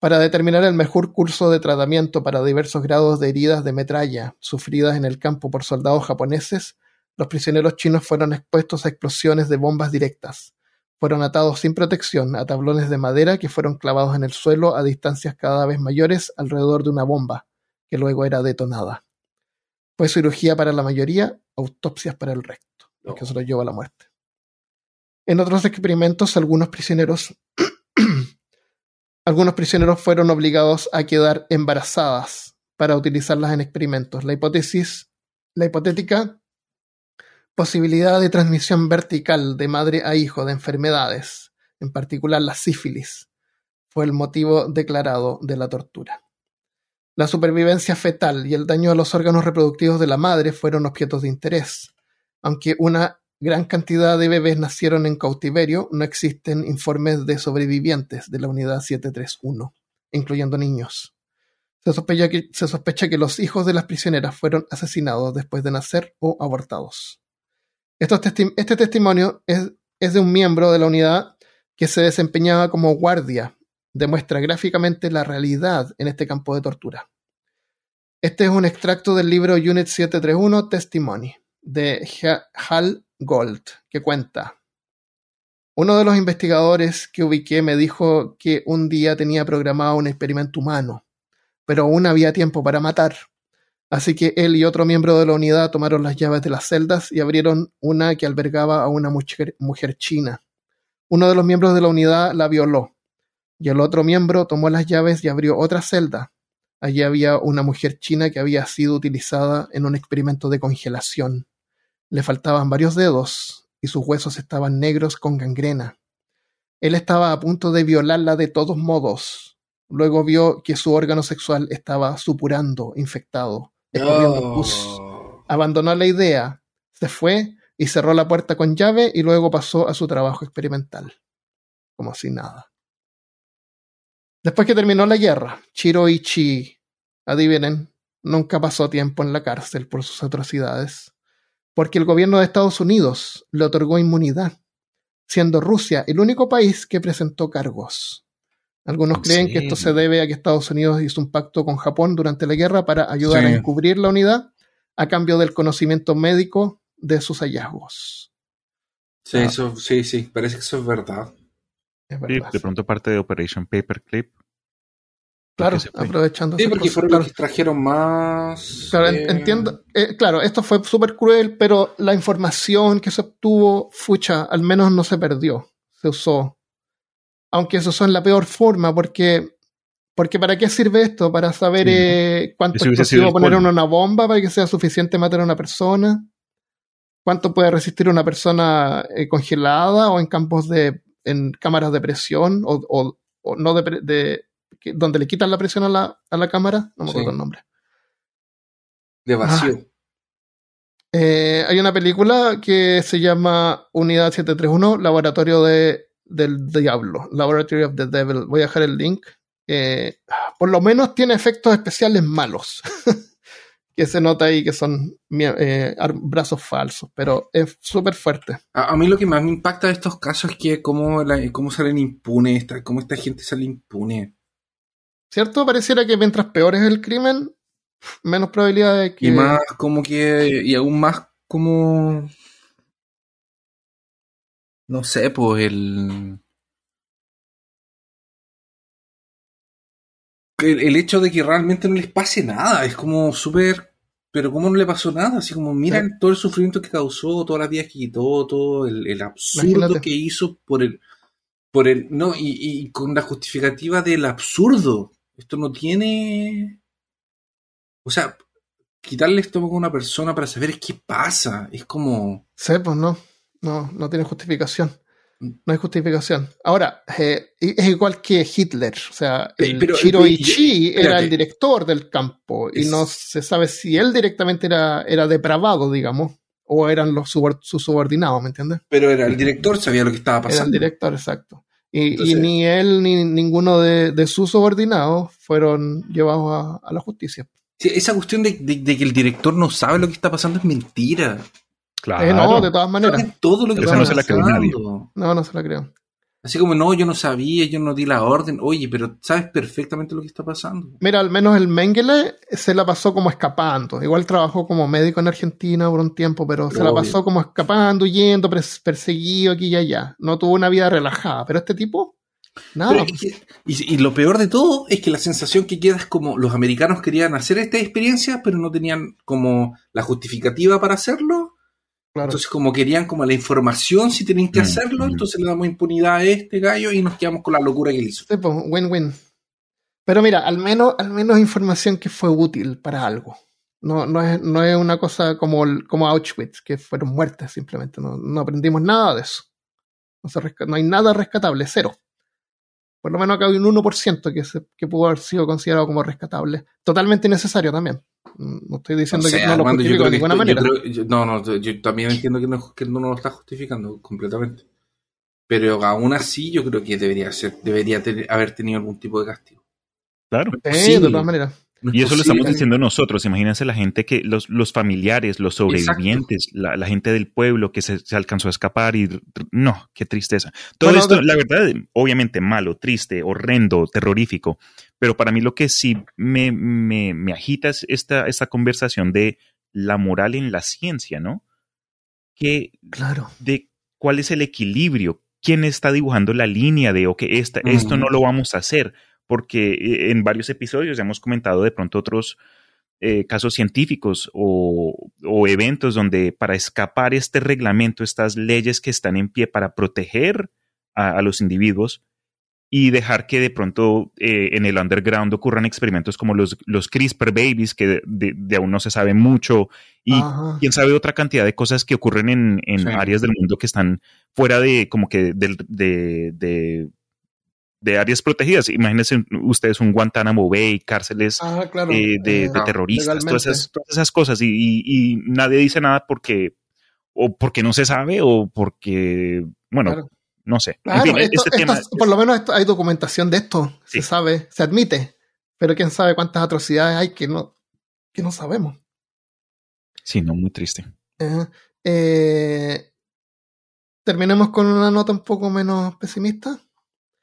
Speaker 1: Para determinar el mejor curso de tratamiento para diversos grados de heridas de metralla sufridas en el campo por soldados japoneses, los prisioneros chinos fueron expuestos a explosiones de bombas directas. Fueron atados sin protección a tablones de madera que fueron clavados en el suelo a distancias cada vez mayores alrededor de una bomba, que luego era detonada. Fue cirugía para la mayoría, autopsias para el resto, lo que se los llevó a la muerte. En otros experimentos, algunos prisioneros, *clears throat* algunos prisioneros fueron obligados a quedar embarazadas para utilizarlas en experimentos. La hipótesis, la hipotética posibilidad de transmisión vertical de madre a hijo de enfermedades, en particular la sífilis, fue el motivo declarado de la tortura. La supervivencia fetal y el daño a los órganos reproductivos de la madre fueron objetos de interés. Aunque una gran cantidad de bebés nacieron en cautiverio, no existen informes de sobrevivientes de la unidad 731, incluyendo niños. Se sospecha que, se sospecha que los hijos de las prisioneras fueron asesinados después de nacer o abortados. Este testimonio es, es de un miembro de la unidad que se desempeñaba como guardia. Demuestra gráficamente la realidad en este campo de tortura. Este es un extracto del libro Unit 731 Testimony de Ha- Hal Gold, que cuenta. Uno de los investigadores que ubiqué me dijo que un día tenía programado un experimento humano, pero aún había tiempo para matar. Así que él y otro miembro de la unidad tomaron las llaves de las celdas y abrieron una que albergaba a una mujer, mujer china. Uno de los miembros de la unidad la violó, y el otro miembro tomó las llaves y abrió otra celda. Allí había una mujer china que había sido utilizada en un experimento de congelación. Le faltaban varios dedos y sus huesos estaban negros con gangrena. Él estaba a punto de violarla de todos modos. Luego vio que su órgano sexual estaba supurando, infectado, escurriendo pus. Abandonó la idea, se fue y cerró la puerta con llave y luego pasó a su trabajo experimental. Como si nada. Después que terminó la guerra, Chiroichi, adivinen, nunca pasó tiempo en la cárcel por sus atrocidades, porque el gobierno de Estados Unidos le otorgó inmunidad, siendo Rusia el único país que presentó cargos. Algunos
Speaker 3: ¿En
Speaker 1: creen que esto se debe a que Estados Unidos hizo un pacto con Japón durante la guerra para ayudar
Speaker 2: Sí.
Speaker 1: a encubrir la unidad a cambio del conocimiento médico de sus hallazgos.
Speaker 2: Sí,
Speaker 1: Ah.
Speaker 2: eso, sí, sí, parece que eso es verdad.
Speaker 1: Es
Speaker 3: Sí,
Speaker 1: verdad.
Speaker 3: de pronto parte de Operation Paperclip.
Speaker 1: claro, aprovechando
Speaker 2: Sí, porque fueron
Speaker 1: claro.
Speaker 2: los que trajeron más.
Speaker 1: Claro,
Speaker 2: eh,
Speaker 1: entiendo. eh, claro, esto fue súper cruel, pero la información que se obtuvo, fucha, al menos no se perdió. Se usó. Aunque usó en la peor forma, porque, porque ¿para qué sirve esto? Para saber
Speaker 3: Sí.
Speaker 1: eh, cuánto explosivo poner en una bomba para que sea suficiente matar a una persona. ¿Cuánto puede resistir una persona eh, congelada o en campos de. en cámaras de presión o, o- o no de, pre- de- que- donde le quitan la presión a la, a la cámara? No me acuerdo
Speaker 2: Sí.
Speaker 1: el nombre.
Speaker 2: De vacío.
Speaker 1: Eh, hay una película que se llama Unidad 731, Laboratorio de, del Diablo, Laboratory of the Devil. Voy a dejar el link. Eh, por lo menos tiene efectos especiales malos. *laughs* que se nota ahí que son eh, brazos falsos, pero es súper fuerte.
Speaker 2: A, mí lo que más me impacta de estos casos es que cómo, cómo salen impunes, cómo esta gente sale impune.
Speaker 1: ¿Cierto? Pareciera que mientras peor es el crimen, menos probabilidad de que...
Speaker 2: Y más como que... Y aún más como... No sé, pues el... el, hecho de que realmente no les pase nada, es como súper... Pero ¿cómo no le pasó nada? Así como, miran todo el sufrimiento que causó, todas las vidas que quitó, todo el, absurdo que hizo por el... Por el no, y, con la justificativa del absurdo. Esto no tiene... O sea, quitarle estómago a una persona para saber qué pasa, es como...
Speaker 1: Sí, pues no, no, no tiene justificación. No hay justificación. Ahora, eh, es igual que Hitler. O sea, el Pero, era el director del campo y no se sabe si él directamente era, era depravado, digamos, o eran los sus subordinados, ¿me entiendes?
Speaker 2: Pero era el director, sabía lo que estaba pasando.
Speaker 1: Era el director, exacto. Y, ni él ni ninguno de, sus subordinados fueron llevados a, la justicia.
Speaker 2: esa cuestión de, que el director no sabe lo que está pasando es mentira.
Speaker 1: Claro. Eh, no, de todas maneras.
Speaker 2: Todo lo que
Speaker 3: no se la cree nadie.
Speaker 1: No, no se la creo.
Speaker 2: Así como, no, yo no sabía, yo no di la orden. Oye, pero sabes perfectamente lo que está pasando.
Speaker 1: Mira, al menos el Mengele se la pasó como escapando. Igual trabajó como médico en Argentina por un tiempo, pero se la pasó como escapando, yendo, perseguido aquí y allá. No tuvo una vida relajada. Pero este tipo, nada.
Speaker 2: y, y, lo peor de todo es que la sensación que queda es como los americanos querían hacer esta experiencia, pero no tenían como la justificativa para hacerlo entonces, como querían como la información si tenían que mm, hacerlo, mm. entonces le damos impunidad a este gallo y nos quedamos con la locura que él hizo.
Speaker 1: Sí, pues, win-win. Pero mira, al menos, al menos información que fue útil para algo. No, no, es, no es una cosa como, como Auschwitz, que fueron muertes simplemente. No, aprendimos nada de eso. No, no, hay nada rescatable, cero. Por lo menos acá hay un 1% que, se, que pudo haber sido considerado como rescatable. Totalmente innecesario también. No estoy diciendo que no lo justifico de ninguna manera.
Speaker 2: no, no, yo también entiendo que no, que no lo está justificando completamente. Pero aún así yo creo que debería ser, debería haber tenido algún tipo de castigo.
Speaker 3: Claro.
Speaker 1: Sí, de todas maneras.
Speaker 3: y eso lo estamos diciendo nosotros. Imagínense la gente que, los, los familiares, los sobrevivientes, la, gente del pueblo que se, alcanzó a escapar y no, qué tristeza. Todo esto, la verdad, obviamente malo, triste, horrendo, terrorífico. Pero para mí lo que sí me, me, agita es esta, esta conversación de la moral en la ciencia, ¿no? Que,
Speaker 1: claro.
Speaker 3: De cuál es el equilibrio, quién está dibujando la línea de, ok, esta, esto no lo vamos a hacer, porque eh, en varios episodios hemos comentado de pronto otros eh, casos científicos o, o, eventos donde para escapar este reglamento, estas leyes que están en pie para proteger a los individuos, y dejar que de pronto eh, en el underground ocurran experimentos como los, los CRISPR babies, que de, aún no se sabe mucho, y quién sabe otra cantidad de cosas que ocurren en, en áreas del mundo que están fuera de como que de, de, de áreas protegidas. Imagínense ustedes un Guantánamo Bay, cárceles
Speaker 1: ah,
Speaker 3: eh, de, terroristas, todas esas, todas esas, cosas, y, y, nadie dice nada porque o porque no se sabe o porque, bueno, no sé.
Speaker 1: Este por lo menos hay documentación de esto, se sabe, se admite, pero quién sabe cuántas atrocidades hay que no, que no sabemos.
Speaker 3: Sí, no, muy triste.
Speaker 1: Eh, terminemos con una nota un poco menos pesimista.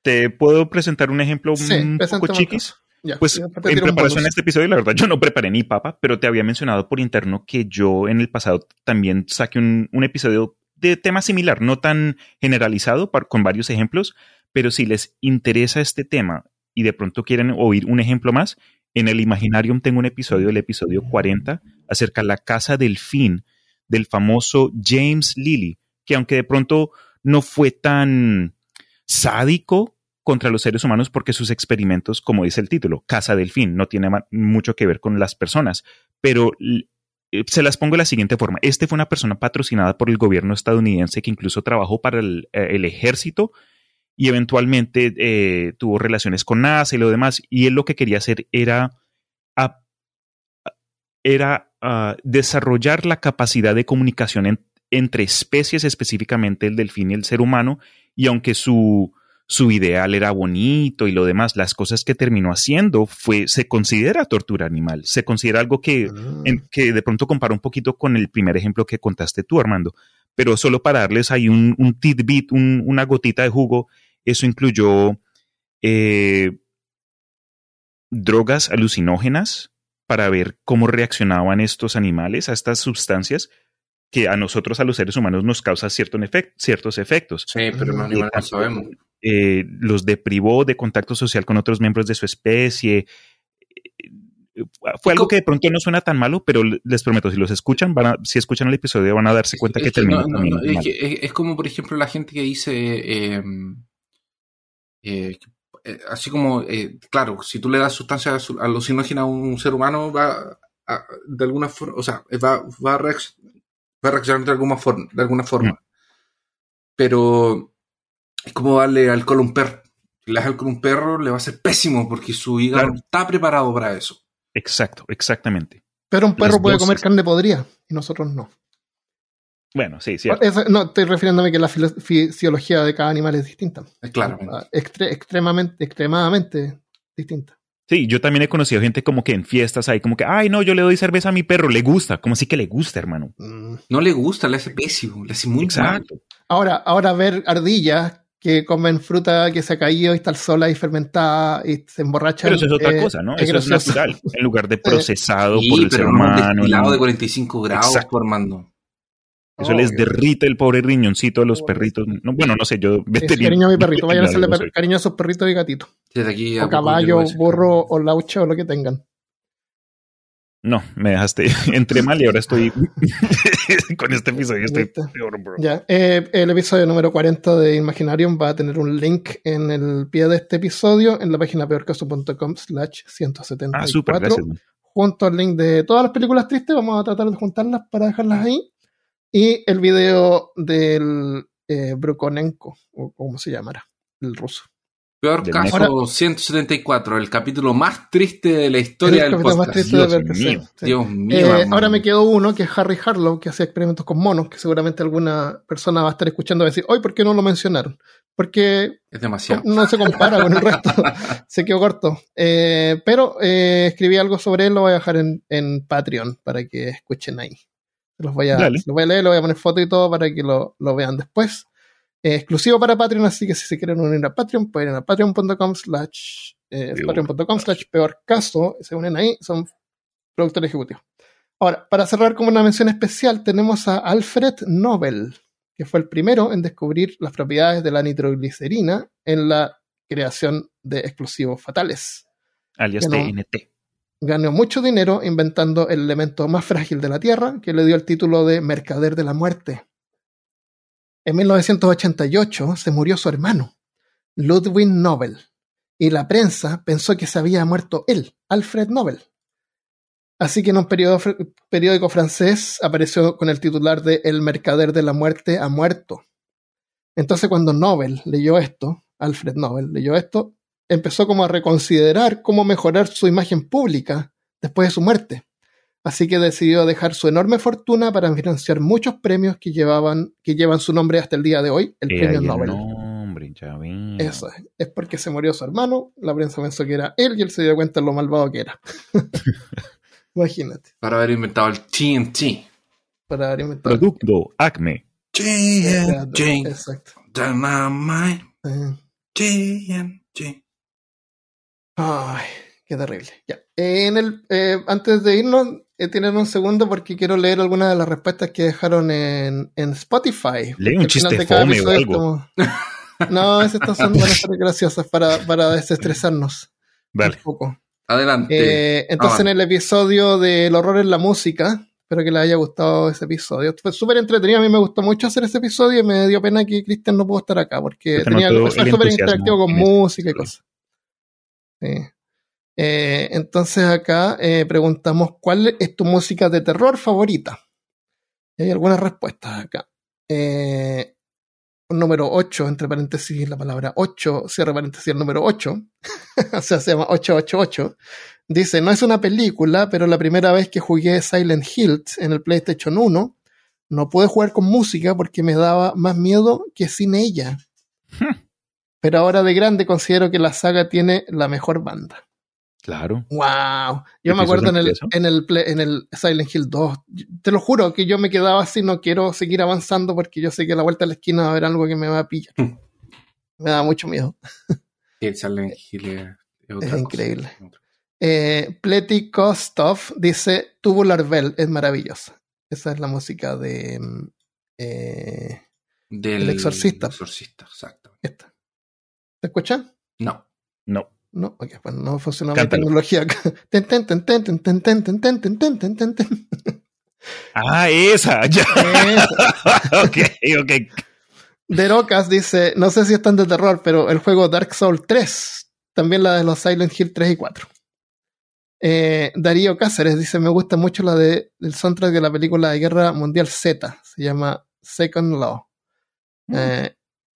Speaker 3: ¿Te puedo presentar un ejemplo un poco chiquis? pues en preparación a este episodio, la verdad, yo no preparé ni papa, pero te había mencionado por interno que yo en el pasado también saqué un, un episodio de tema similar, no tan generalizado con varios ejemplos, pero si les interesa este tema y de pronto quieren oír un ejemplo más, en el Imaginarium tengo un episodio, el episodio 40, acerca de la casa del fin del famoso James Lilly, que aunque de pronto no fue tan sádico contra los seres humanos porque sus experimentos, como dice el título, Casa del Fin, no tiene mucho que ver con las personas, pero se las pongo de la siguiente forma. Este fue una persona patrocinada por el gobierno estadounidense que incluso trabajó para el, eh, ejército y eventualmente eh, tuvo relaciones con NASA y lo demás. Y él lo que quería hacer era, era ah, desarrollar la capacidad de comunicación entre especies, específicamente el delfín y el ser humano. Y aunque su, su ideal era bonito y lo demás, las cosas que terminó haciendo fue, se considera tortura animal, se considera algo que,
Speaker 1: Ah.
Speaker 3: en- que de pronto compara un poquito con el primer ejemplo que contaste tú, Armando. Pero solo para darles ahí un, un tidbit, un- una gotita de jugo, eso incluyó eh, drogas alucinógenas para ver cómo reaccionaban estos animales a estas sustancias que a nosotros, a los seres humanos, nos causa cierto efec- ciertos efectos.
Speaker 2: Sí, pero los animales no sabemos.
Speaker 3: Eh, los deprivó de contacto social con otros miembros de su especie. Eh, Fue algo que de pronto no suena tan malo, pero les prometo, si los escuchan, van a- si escuchan el episodio van a darse cuenta
Speaker 2: Es
Speaker 3: que
Speaker 2: que
Speaker 3: terminó
Speaker 2: no, no, no, es, que es- es como, por ejemplo, la gente que dice, eh, eh, eh, así como, eh, claro, si tú le das sustancias alu- alucinógenas a un ser humano, va a- de alguna forma, o sea, va, va, a reacc- va a reaccionar de alguna forma. De alguna forma. Pero es como darle alcohol a un perro. Si le das alcohol a un perro, le va a ser pésimo porque su hígado
Speaker 3: Claro.
Speaker 2: no está preparado para eso.
Speaker 3: Exacto, exactamente.
Speaker 1: Pero un perro
Speaker 3: Las
Speaker 1: puede
Speaker 3: dosis.
Speaker 1: comer carne podrida y nosotros no.
Speaker 3: Bueno, sí, sí.
Speaker 1: No, estoy refiriéndome que la fisiología de cada animal es distinta.
Speaker 2: Es claro.
Speaker 1: Ah, extre- extremadamente, extremadamente distinta.
Speaker 3: Sí, yo también he conocido gente como que en fiestas ahí, como que, ay, no, yo le doy cerveza a mi perro, le gusta, como si que le gusta, hermano.
Speaker 1: Mm.
Speaker 2: No le gusta, le hace pésimo, le hace muy mal.
Speaker 3: Exacto.
Speaker 1: Ahora, ahora ver ardillas que comen fruta que se ha caído y está sola y fermentada y se emborrachan.
Speaker 3: Pero eso es otra
Speaker 1: eh,
Speaker 3: cosa, ¿no?
Speaker 1: es
Speaker 3: Eso es natural. En lugar de *laughs* procesado
Speaker 2: Sí,
Speaker 3: por el ser
Speaker 2: pero un
Speaker 3: humano. ¿no?
Speaker 2: de 45 grados,
Speaker 3: Exacto.
Speaker 2: Armando.
Speaker 3: Eso les
Speaker 1: Obvio.
Speaker 3: derrite el pobre riñoncito a los perritos. No, bueno, no sé, yo
Speaker 1: cariño a mi *laughs* perrito. Vayan a hacerle cariño a sus perritos y gatitos.
Speaker 2: Desde aquí a
Speaker 1: O caballo, burro, o laucha, o lo que tengan.
Speaker 3: No, me dejaste. *laughs* Entré mal y ahora estoy. *laughs* con este episodio estoy peor, bro.
Speaker 1: Ya, eh, el episodio número 40 de Imaginarium va a tener un link en el pie de este episodio en la página peorcaso.com slash 174.
Speaker 3: Ah, súper, gracias. man.
Speaker 1: junto al link de todas las películas tristes, vamos a tratar de juntarlas para dejarlas ahí. Y el video del eh, Brukonenko, o como se llamará, el ruso.
Speaker 2: Peor
Speaker 3: Del
Speaker 2: caso
Speaker 1: Ahora-
Speaker 2: 174, el capítulo más triste de la historia
Speaker 1: El
Speaker 2: del
Speaker 1: capítulo más
Speaker 2: podcast.
Speaker 1: triste de
Speaker 3: Dios
Speaker 1: que
Speaker 3: mío.
Speaker 1: sí, sí.
Speaker 2: Dios mío.
Speaker 1: Eh, ahora me quedó uno que es Harry Harlow, que hacía experimentos con monos, que seguramente alguna persona va a estar escuchando y va a decir, hoy, ¿por qué no lo mencionaron? Porque
Speaker 2: Es demasiado.
Speaker 1: no se compara con el resto. *laughs* *laughs* se quedó corto. Eh, pero eh, escribí algo sobre él, lo voy a dejar en, en Patreon para que escuchen ahí. Los voy a, los voy a leer, le voy a poner foto y todo para que lo, lo vean después. Eh, exclusivo para Patreon, así que si se quieren unir a Patreon, pueden ir a patreon.com slash eh,
Speaker 3: Peor.
Speaker 1: patreon.com slash peor caso, se unen ahí, son productores ejecutivos. Ahora, para cerrar como una mención especial, tenemos a Alfred Nobel, que fue el primero en descubrir las propiedades de la nitroglicerina en la creación de explosivos fatales.
Speaker 3: Alias. TNT.
Speaker 1: Ganó mucho dinero inventando el elemento más frágil de la Tierra, que le dio el título de Mercader de la Muerte. En 1988 se murió su hermano, Ludwig Nobel, y la prensa pensó que se había muerto él, Alfred Nobel. Así que en un periódico, fr- periódico francés apareció con el titular de El mercader de la muerte ha muerto. Entonces cuando Nobel leyó esto, Alfred Nobel leyó esto, empezó como a reconsiderar cómo mejorar su imagen pública después de su muerte. Así que decidió dejar su enorme fortuna para financiar muchos premios que llevaban, que llevan su nombre hasta el día de hoy, el
Speaker 3: Eh,
Speaker 1: premio
Speaker 3: ahí el
Speaker 1: Nobel.
Speaker 3: nombre.
Speaker 1: Eso es. Es porque se murió su hermano, la prensa pensó que era él y él se dio cuenta de lo malvado que era. *laughs* Imagínate,
Speaker 2: Para haber inventado el TNT.
Speaker 1: para haber inventado.
Speaker 3: Producto Acme.
Speaker 2: TNT.
Speaker 1: Exacto.
Speaker 2: Dynamite.
Speaker 1: Eh,
Speaker 2: TNT.
Speaker 1: Ay, qué terrible. Ya. En el, eh, antes de irnos, eh, tienen un segundo porque quiero leer algunas de las respuestas que dejaron en, en Spotify.
Speaker 3: Lee un chiste fome o algo.
Speaker 1: como- *laughs* No, esas estas son van a ser graciosas para, para desestresarnos
Speaker 3: Dale.
Speaker 1: un poco.
Speaker 2: Adelante.
Speaker 1: Eh, entonces, en el episodio del horror en la música, espero que les haya gustado ese episodio. Fue súper entretenido, a mí me gustó mucho hacer ese episodio y me dio pena que Cristian no pudo estar acá porque
Speaker 3: Se
Speaker 1: tenía fue
Speaker 3: el
Speaker 1: súper interactivo con
Speaker 3: ese
Speaker 1: música y cosas. Sí. Eh, entonces acá eh, preguntamos cuál es tu música de terror favorita. Y hay algunas respuestas acá. Eh, número 8, entre paréntesis la palabra 8, cierre paréntesis el número 8, *laughs* o sea, se llama 888. Dice, no es una película, pero la primera vez que jugué Silent Hill en el PlayStation 1, no pude jugar con música porque me daba más miedo que sin ella. pero ahora de grande considero que la saga tiene la mejor banda.
Speaker 3: Claro.
Speaker 1: Wow. Yo me
Speaker 3: ¿Episodio
Speaker 1: acuerdo en el, en el, Play- en el Silent Hill 2. Te lo juro que yo me quedaba así, no quiero seguir avanzando porque yo sé que a la vuelta de la esquina va a haber algo que me va a pillar.
Speaker 2: Mm.
Speaker 1: Me da mucho miedo.
Speaker 2: El Silent Hill es, otra
Speaker 1: Es increíble. Eh, Pleti Kostov dice Tubular Bell es maravillosa. Esa es la música de mm, eh,
Speaker 2: Del
Speaker 1: El Exorcista.
Speaker 2: Exorcista, exacto.
Speaker 1: esta. ¿Te escuchan?
Speaker 2: No.
Speaker 3: No,
Speaker 1: oye, pues no funciona
Speaker 3: la
Speaker 1: tecnología.
Speaker 3: Ah, esa, ya.
Speaker 1: Esa.
Speaker 3: ok, ok.
Speaker 1: Derocas dice, no sé si están de terror, pero el juego Dark Souls 3, también la de los Silent Hill 3 y 4. Darío Cáceres dice, me gusta mucho la de, soundtrack de la película de Guerra Mundial Z, se llama Second Law. Mm.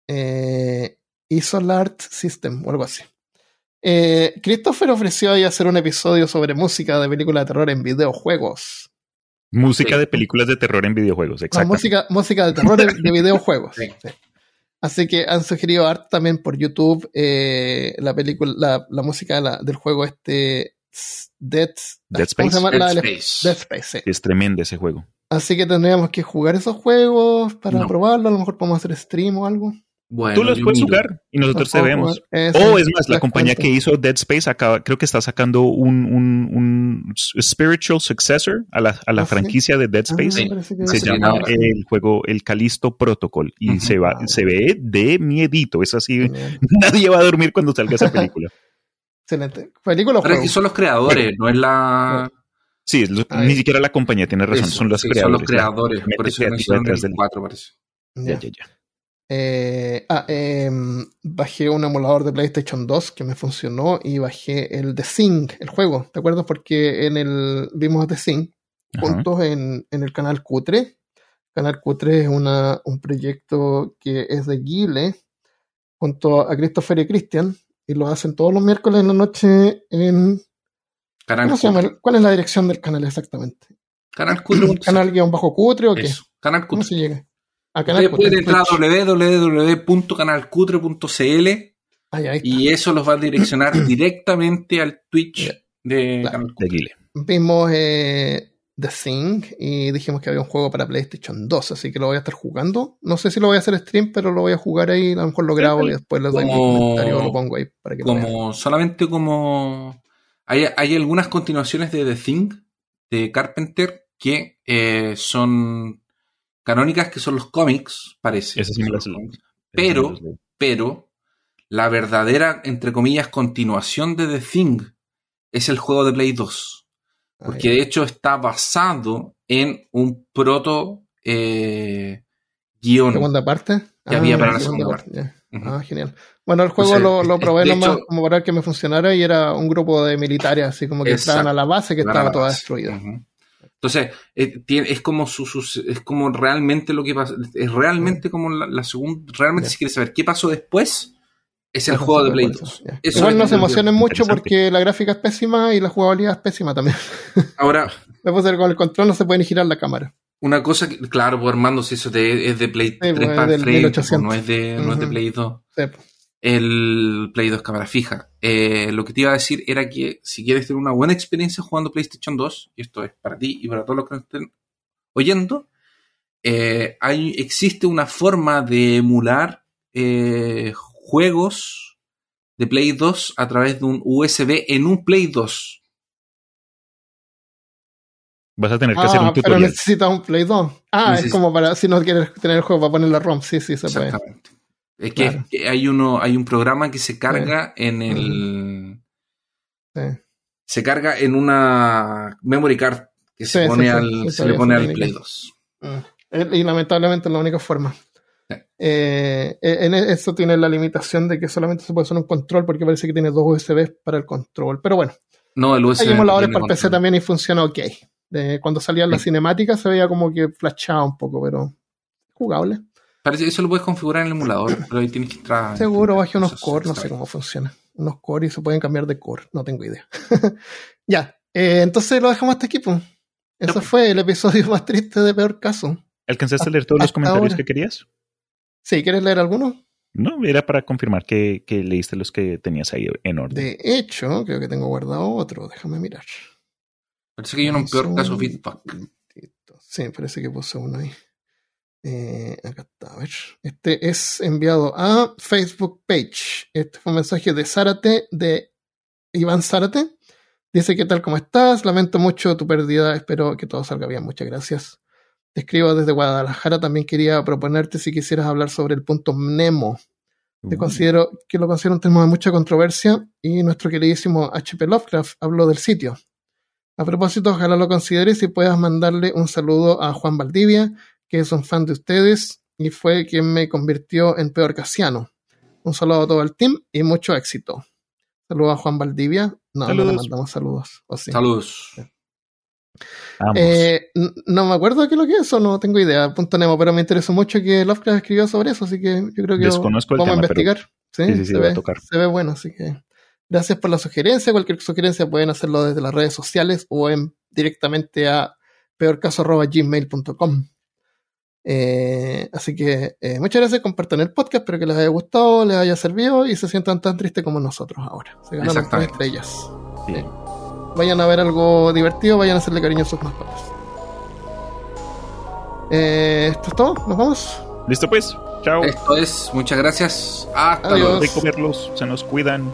Speaker 1: Eh, Isolart System o algo así. Eh, Christopher ofreció ahí hacer un episodio sobre música de película de terror en videojuegos.
Speaker 3: Música
Speaker 2: Sí.
Speaker 3: de películas de terror en videojuegos,
Speaker 1: No,
Speaker 3: exacto.
Speaker 1: música, música de terror de, de videojuegos. *laughs*
Speaker 2: Sí.
Speaker 1: Sí. Así que han sugerido art también por YouTube eh, la película, la, la música de la- del juego este Dead,
Speaker 3: Dead
Speaker 1: ¿cómo se
Speaker 3: Space.
Speaker 1: llama? La
Speaker 2: Dead Space.
Speaker 1: Dead Space, sí.
Speaker 3: Es tremendo ese juego.
Speaker 1: Así que tendríamos que jugar esos juegos para
Speaker 2: No.
Speaker 1: probarlo. A lo mejor podemos hacer stream o algo.
Speaker 2: Bueno,
Speaker 3: Tú los puedes
Speaker 2: miro.
Speaker 3: jugar y nosotros te vemos. O es más, la compañía que hizo Dead Space acaba, creo que está sacando un, un, un spiritual successor a la, a la
Speaker 1: Ah, sí.
Speaker 3: franquicia de Dead
Speaker 1: Ah,
Speaker 3: Space.
Speaker 2: Sí.
Speaker 3: Se
Speaker 2: Sí,
Speaker 3: llama el juego El Calisto Protocol y se, va,
Speaker 1: Ah.
Speaker 3: se ve de miedito. Es así, *laughs* nadie va a dormir cuando salga esa película.
Speaker 1: Excelente. ¿Película o
Speaker 2: Pero son los creadores, no es la. *laughs*
Speaker 3: Sí,
Speaker 1: Ah,
Speaker 3: ni siquiera la compañía tiene razón,
Speaker 2: Eso,
Speaker 3: son los
Speaker 2: sí,
Speaker 3: creadores.
Speaker 2: Son los creadores. Por eso el
Speaker 3: del-
Speaker 2: 4, parece.
Speaker 3: Ya.
Speaker 1: ya,
Speaker 3: ya.
Speaker 1: Eh, ah, em, bajé un emulador de PlayStation 2 que me funcionó y bajé el The Sing, el juego, ¿te acuerdas? Porque en el vimos The
Speaker 3: Ajá.
Speaker 1: juntos en, en el canal Cutre. Canal Cutre es una, un proyecto que es de Guile junto a Christopher y Christian y lo hacen todos los miércoles en la noche en...
Speaker 2: Canal
Speaker 1: ¿Cómo se llama? ¿Cuál es la dirección del canal exactamente?
Speaker 2: Canal Cutre.
Speaker 1: ¿Canal guion bajo Cutre o qué?
Speaker 2: Eso, Canal
Speaker 1: ¿Cómo
Speaker 2: Cutre.
Speaker 1: se llega? A Canal
Speaker 2: Ustedes pueden entrar a
Speaker 1: Twitch.
Speaker 2: www.canalcutre.cl
Speaker 1: está.
Speaker 2: y eso los va a direccionar *coughs* directamente al Twitch de
Speaker 1: Claro.
Speaker 2: Canal Cutre.
Speaker 1: Vimos eh, The Thing y dijimos que había un juego para PlayStation 2, así que lo voy a estar jugando. No sé si lo voy a hacer stream, pero lo voy a jugar ahí, a lo mejor lo grabo y después les doy mi
Speaker 2: Como-
Speaker 1: comentario, lo pongo ahí para que lo.
Speaker 2: Como solamente como hay, hay algunas continuaciones de The Thing de Carpenter que eh, son canónicas que son los cómics, parece.
Speaker 3: Sí me.
Speaker 2: Pero- Pero la verdadera, entre comillas, continuación de The Thing es el juego de Play 2.
Speaker 1: Ah,
Speaker 2: Porque
Speaker 1: ya.
Speaker 2: de hecho está basado en un proto eh, guion.
Speaker 1: ¿Segunda parte?
Speaker 2: Que había para la segunda. Ujú.
Speaker 1: Ah, genial. Bueno, el juego lo, probé
Speaker 2: de
Speaker 1: nomás
Speaker 2: hecho-
Speaker 1: como para que me funcionara y era un grupo de militares, así como que
Speaker 2: Exacto.
Speaker 1: a la base que estaba toda destruida.
Speaker 2: Entonces, eh, tiene- es como su, su- es como realmente lo que pasa, es realmente como la, la segunda, realmente
Speaker 1: Ya.
Speaker 2: si quieres saber qué pasó después, es el
Speaker 1: Ajá,
Speaker 2: juego de
Speaker 1: sí,
Speaker 2: Play
Speaker 1: por eso,
Speaker 2: 2.
Speaker 1: ya.
Speaker 2: Eso
Speaker 1: Igual
Speaker 2: es
Speaker 1: no se emocionen mucho porque la gráfica es pésima y la jugabilidad es pésima también. *laughs*
Speaker 2: Ahora,
Speaker 1: puse con el control no se puede ni girar la cámara.
Speaker 2: una cosa que, claro, pues Armando, si eso es de Play 3
Speaker 1: pues,
Speaker 2: para
Speaker 1: del
Speaker 2: frente,
Speaker 1: 1800.
Speaker 2: pues, no es de, no es. Play 2.
Speaker 1: Sí,
Speaker 2: El Play 2 cámara fija. Eh, lo que te iba a decir era que si quieres tener una buena experiencia jugando PlayStation 2, y esto es para ti y para todos los que nos estén oyendo, eh, hay, existe una forma de emular eh, juegos de Play 2 a través de un USB en un Play 2.
Speaker 3: Vas a tener que hacer
Speaker 1: Ah,
Speaker 3: un
Speaker 1: pero
Speaker 3: tutorial.
Speaker 1: necesitas un Play 2. Ah, es como para si no quieres tener el juego para poner la ROM. Sí, sí, se puede.
Speaker 2: Exactamente. Es que,
Speaker 1: Claro.
Speaker 2: que hay uno, hay un programa que se carga en el.
Speaker 1: Sí.
Speaker 2: Se carga en una memory card que se
Speaker 1: Sí,
Speaker 2: pone al, se le pone al Play 2.
Speaker 1: Mm. Eh, Y lamentablemente es la única forma.
Speaker 2: Sí.
Speaker 1: Eh, en eso tiene la limitación de que solamente se puede usar un control porque parece que tiene dos USBs para el control. Pero bueno,
Speaker 2: No, el USB.
Speaker 1: hay emuladores para PC también y funciona ok. De- cuando salían las
Speaker 2: Sí.
Speaker 1: cinemáticas se veía como que flashaba un poco, pero jugable.
Speaker 2: Parece que eso lo puedes configurar en el emulador, *clears throat* pero ahí tienes que entrar.
Speaker 1: Seguro baje unos core, no sé cómo funciona. Unos core y se pueden cambiar de core, no tengo idea. *laughs* ya, eh, entonces lo dejamos hasta aquí. pues. Eso
Speaker 2: pues.
Speaker 1: fue el episodio *laughs* más triste de Peor Caso.
Speaker 3: ¿Alcanzaste a leer todos los comentarios
Speaker 1: ahora.
Speaker 3: que querías?
Speaker 1: Sí, ¿quieres leer alguno?
Speaker 3: No, era para confirmar que, que leíste los que tenías ahí en orden.
Speaker 1: De hecho, creo que tengo guardado otro. Déjame mirar.
Speaker 2: Parece que hay uno en peor caso feedback.
Speaker 1: Sí, parece que puse uno ahí. Eh, acá está, a ver. Este es enviado a Facebook Page. Este fue un mensaje de Zárate, de Iván Zárate. Dice, ¿qué tal? ¿Cómo estás? Lamento mucho tu pérdida. Espero que todo salga bien. Muchas gracias. Te escribo desde Guadalajara. También quería proponerte si quisieras hablar sobre el punto Nemo. Te considero que lo considero un tema de mucha controversia y nuestro queridísimo HP Lovecraft habló del sitio. A propósito, ojalá lo consideres y puedas mandarle un saludo a Juan Valdivia, que es un fan de ustedes y fue quien me convirtió en peor casiano. Un saludo a todo el team y mucho éxito. Saludos a Juan Valdivia. No, no le mandamos saludos.
Speaker 2: Saludos.
Speaker 1: Eh, no me acuerdo qué es lo que es o no tengo idea. Punto Nemo, pero me interesó mucho que Lovecraft escribió sobre eso, así que yo creo que
Speaker 3: vamos
Speaker 1: a investigar. Sí, se, ve, se ve bueno, así que gracias por la sugerencia. Cualquier sugerencia pueden hacerlo desde las redes sociales o en, directamente a peorcaso.gmail.com. Eh, así que eh, muchas gracias, compartan el podcast, espero que les haya gustado, les haya servido y se sientan tan tristes como nosotros ahora. Se ganaron tres estrellas. Vayan a ver algo divertido, vayan a hacerle cariño a sus mascotas. Eh, esto es todo, nos vamos.
Speaker 3: Listo pues, chao.
Speaker 2: Esto es, muchas gracias. Hasta
Speaker 3: luego. De comerlos, se nos cuidan.